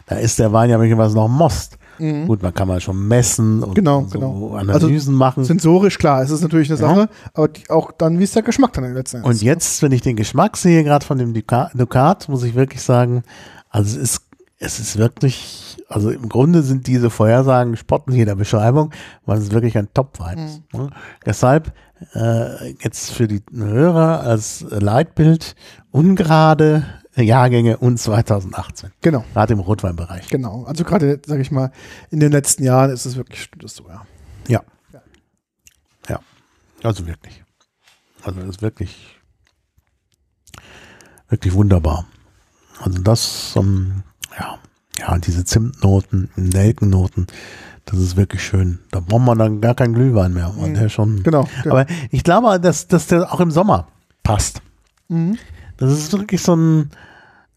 Da ist der Wein ja möglicherweise noch Most. Mhm. Gut, man kann mal schon messen und Genau, so genau. Analysen machen. Sensorisch, klar, es ist natürlich eine Ja. Sache, aber die, auch dann, wie ist der Geschmack dann letzten Endes? Und jetzt, wenn ich den Geschmack sehe, gerade von dem Duca- Ducat, muss ich wirklich sagen, also es ist, es ist wirklich, also im Grunde sind diese Vorhersagen spotten jeder Beschreibung, weil es wirklich ein Top-Wein ist. Ne? Deshalb äh, jetzt für die Hörer als Leitbild ungerade Jahrgänge und 2018, Genau, gerade im Rotweinbereich. genau. Also gerade, sage ich mal, in den letzten Jahren ist es wirklich, das so, ja. Ja. Ja, also wirklich. Also ist wirklich, wirklich wunderbar. Also das, ähm, ja, ja, diese Zimtnoten, Nelkennoten, das ist wirklich schön. Da braucht man dann gar keinen Glühwein mehr. weil der schon, Genau. Aber ich glaube, dass, dass der auch im Sommer passt. Mhm. Das ist wirklich so ein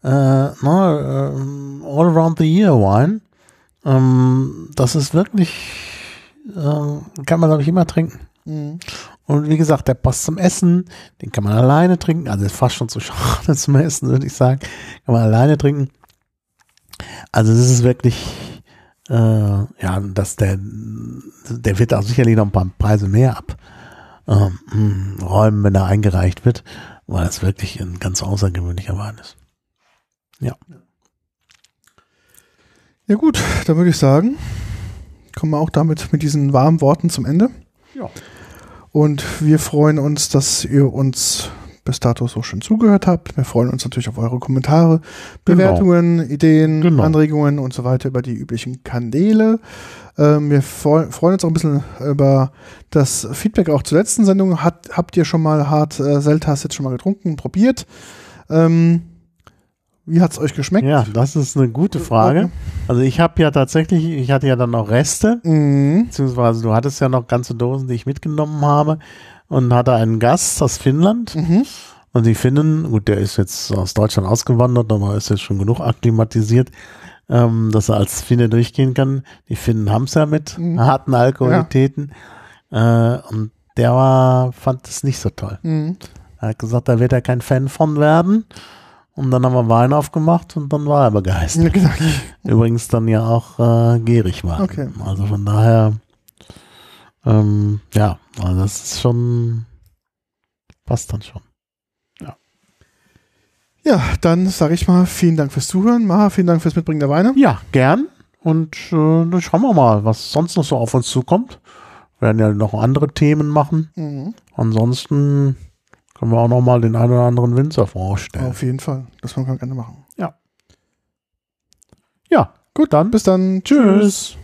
äh, ne, ähm, All Around the Year Wine. Ähm, das ist wirklich, äh, kann man, glaube ich, immer trinken. Mhm. Und wie gesagt, der passt zum Essen, den kann man alleine trinken, also ist fast schon zu schade zum Essen, würde ich sagen. Kann man alleine trinken. Also das ist wirklich, äh, ja, dass der, der wird auch sicherlich noch ein paar Preise mehr ab ähm, räumen, wenn er eingereicht wird, weil das wirklich ein ganz außergewöhnlicher Wein ist. Ja. Ja gut, dann würde ich sagen, kommen wir auch damit mit diesen warmen Worten zum Ende. Ja. Und wir freuen uns, dass ihr uns bis dato so schön zugehört habt. Wir freuen uns natürlich auf eure Kommentare, Bewertungen, Ideen, Genau. Anregungen und so weiter über die üblichen Kanäle. Ähm, wir freu- freuen uns auch ein bisschen über das Feedback auch zur letzten Sendung. Hat, habt ihr schon mal hart äh, Seltas jetzt schon mal getrunken, probiert? Ähm, wie hat es euch geschmeckt? Ja, das ist eine gute Frage. Also ich habe ja tatsächlich, ich hatte ja dann noch Reste, Mhm. beziehungsweise du hattest ja noch ganze Dosen, die ich mitgenommen habe und hatte einen Gast aus Finnland Mhm. und die Finnen, gut, der ist jetzt aus Deutschland ausgewandert, aber ist jetzt schon genug akklimatisiert, ähm, dass er als Finne durchgehen kann. Die Finnen haben es ja mit Mhm. harten Alkoholitäten äh, und der war, fand es nicht so toll. Mhm. Er hat gesagt, da wird er kein Fan von werden. Und dann haben wir Wein aufgemacht und dann war er begeistert. Ja, genau. Übrigens dann ja auch äh, gierig war. Okay. Also von daher, ähm, ja, also das ist schon, passt dann schon. Ja, dann sage ich mal vielen Dank fürs Zuhören. Maha, vielen Dank fürs Mitbringen der Weine. Ja, gern. Und äh, dann schauen wir mal, was sonst noch so auf uns zukommt. Wir werden ja noch andere Themen machen. Mhm. Ansonsten können wir auch noch mal den einen oder anderen Winzer vorstellen. Auf jeden Fall. Das können wir gerne machen. Ja, gut, dann Bis dann. Tschüss.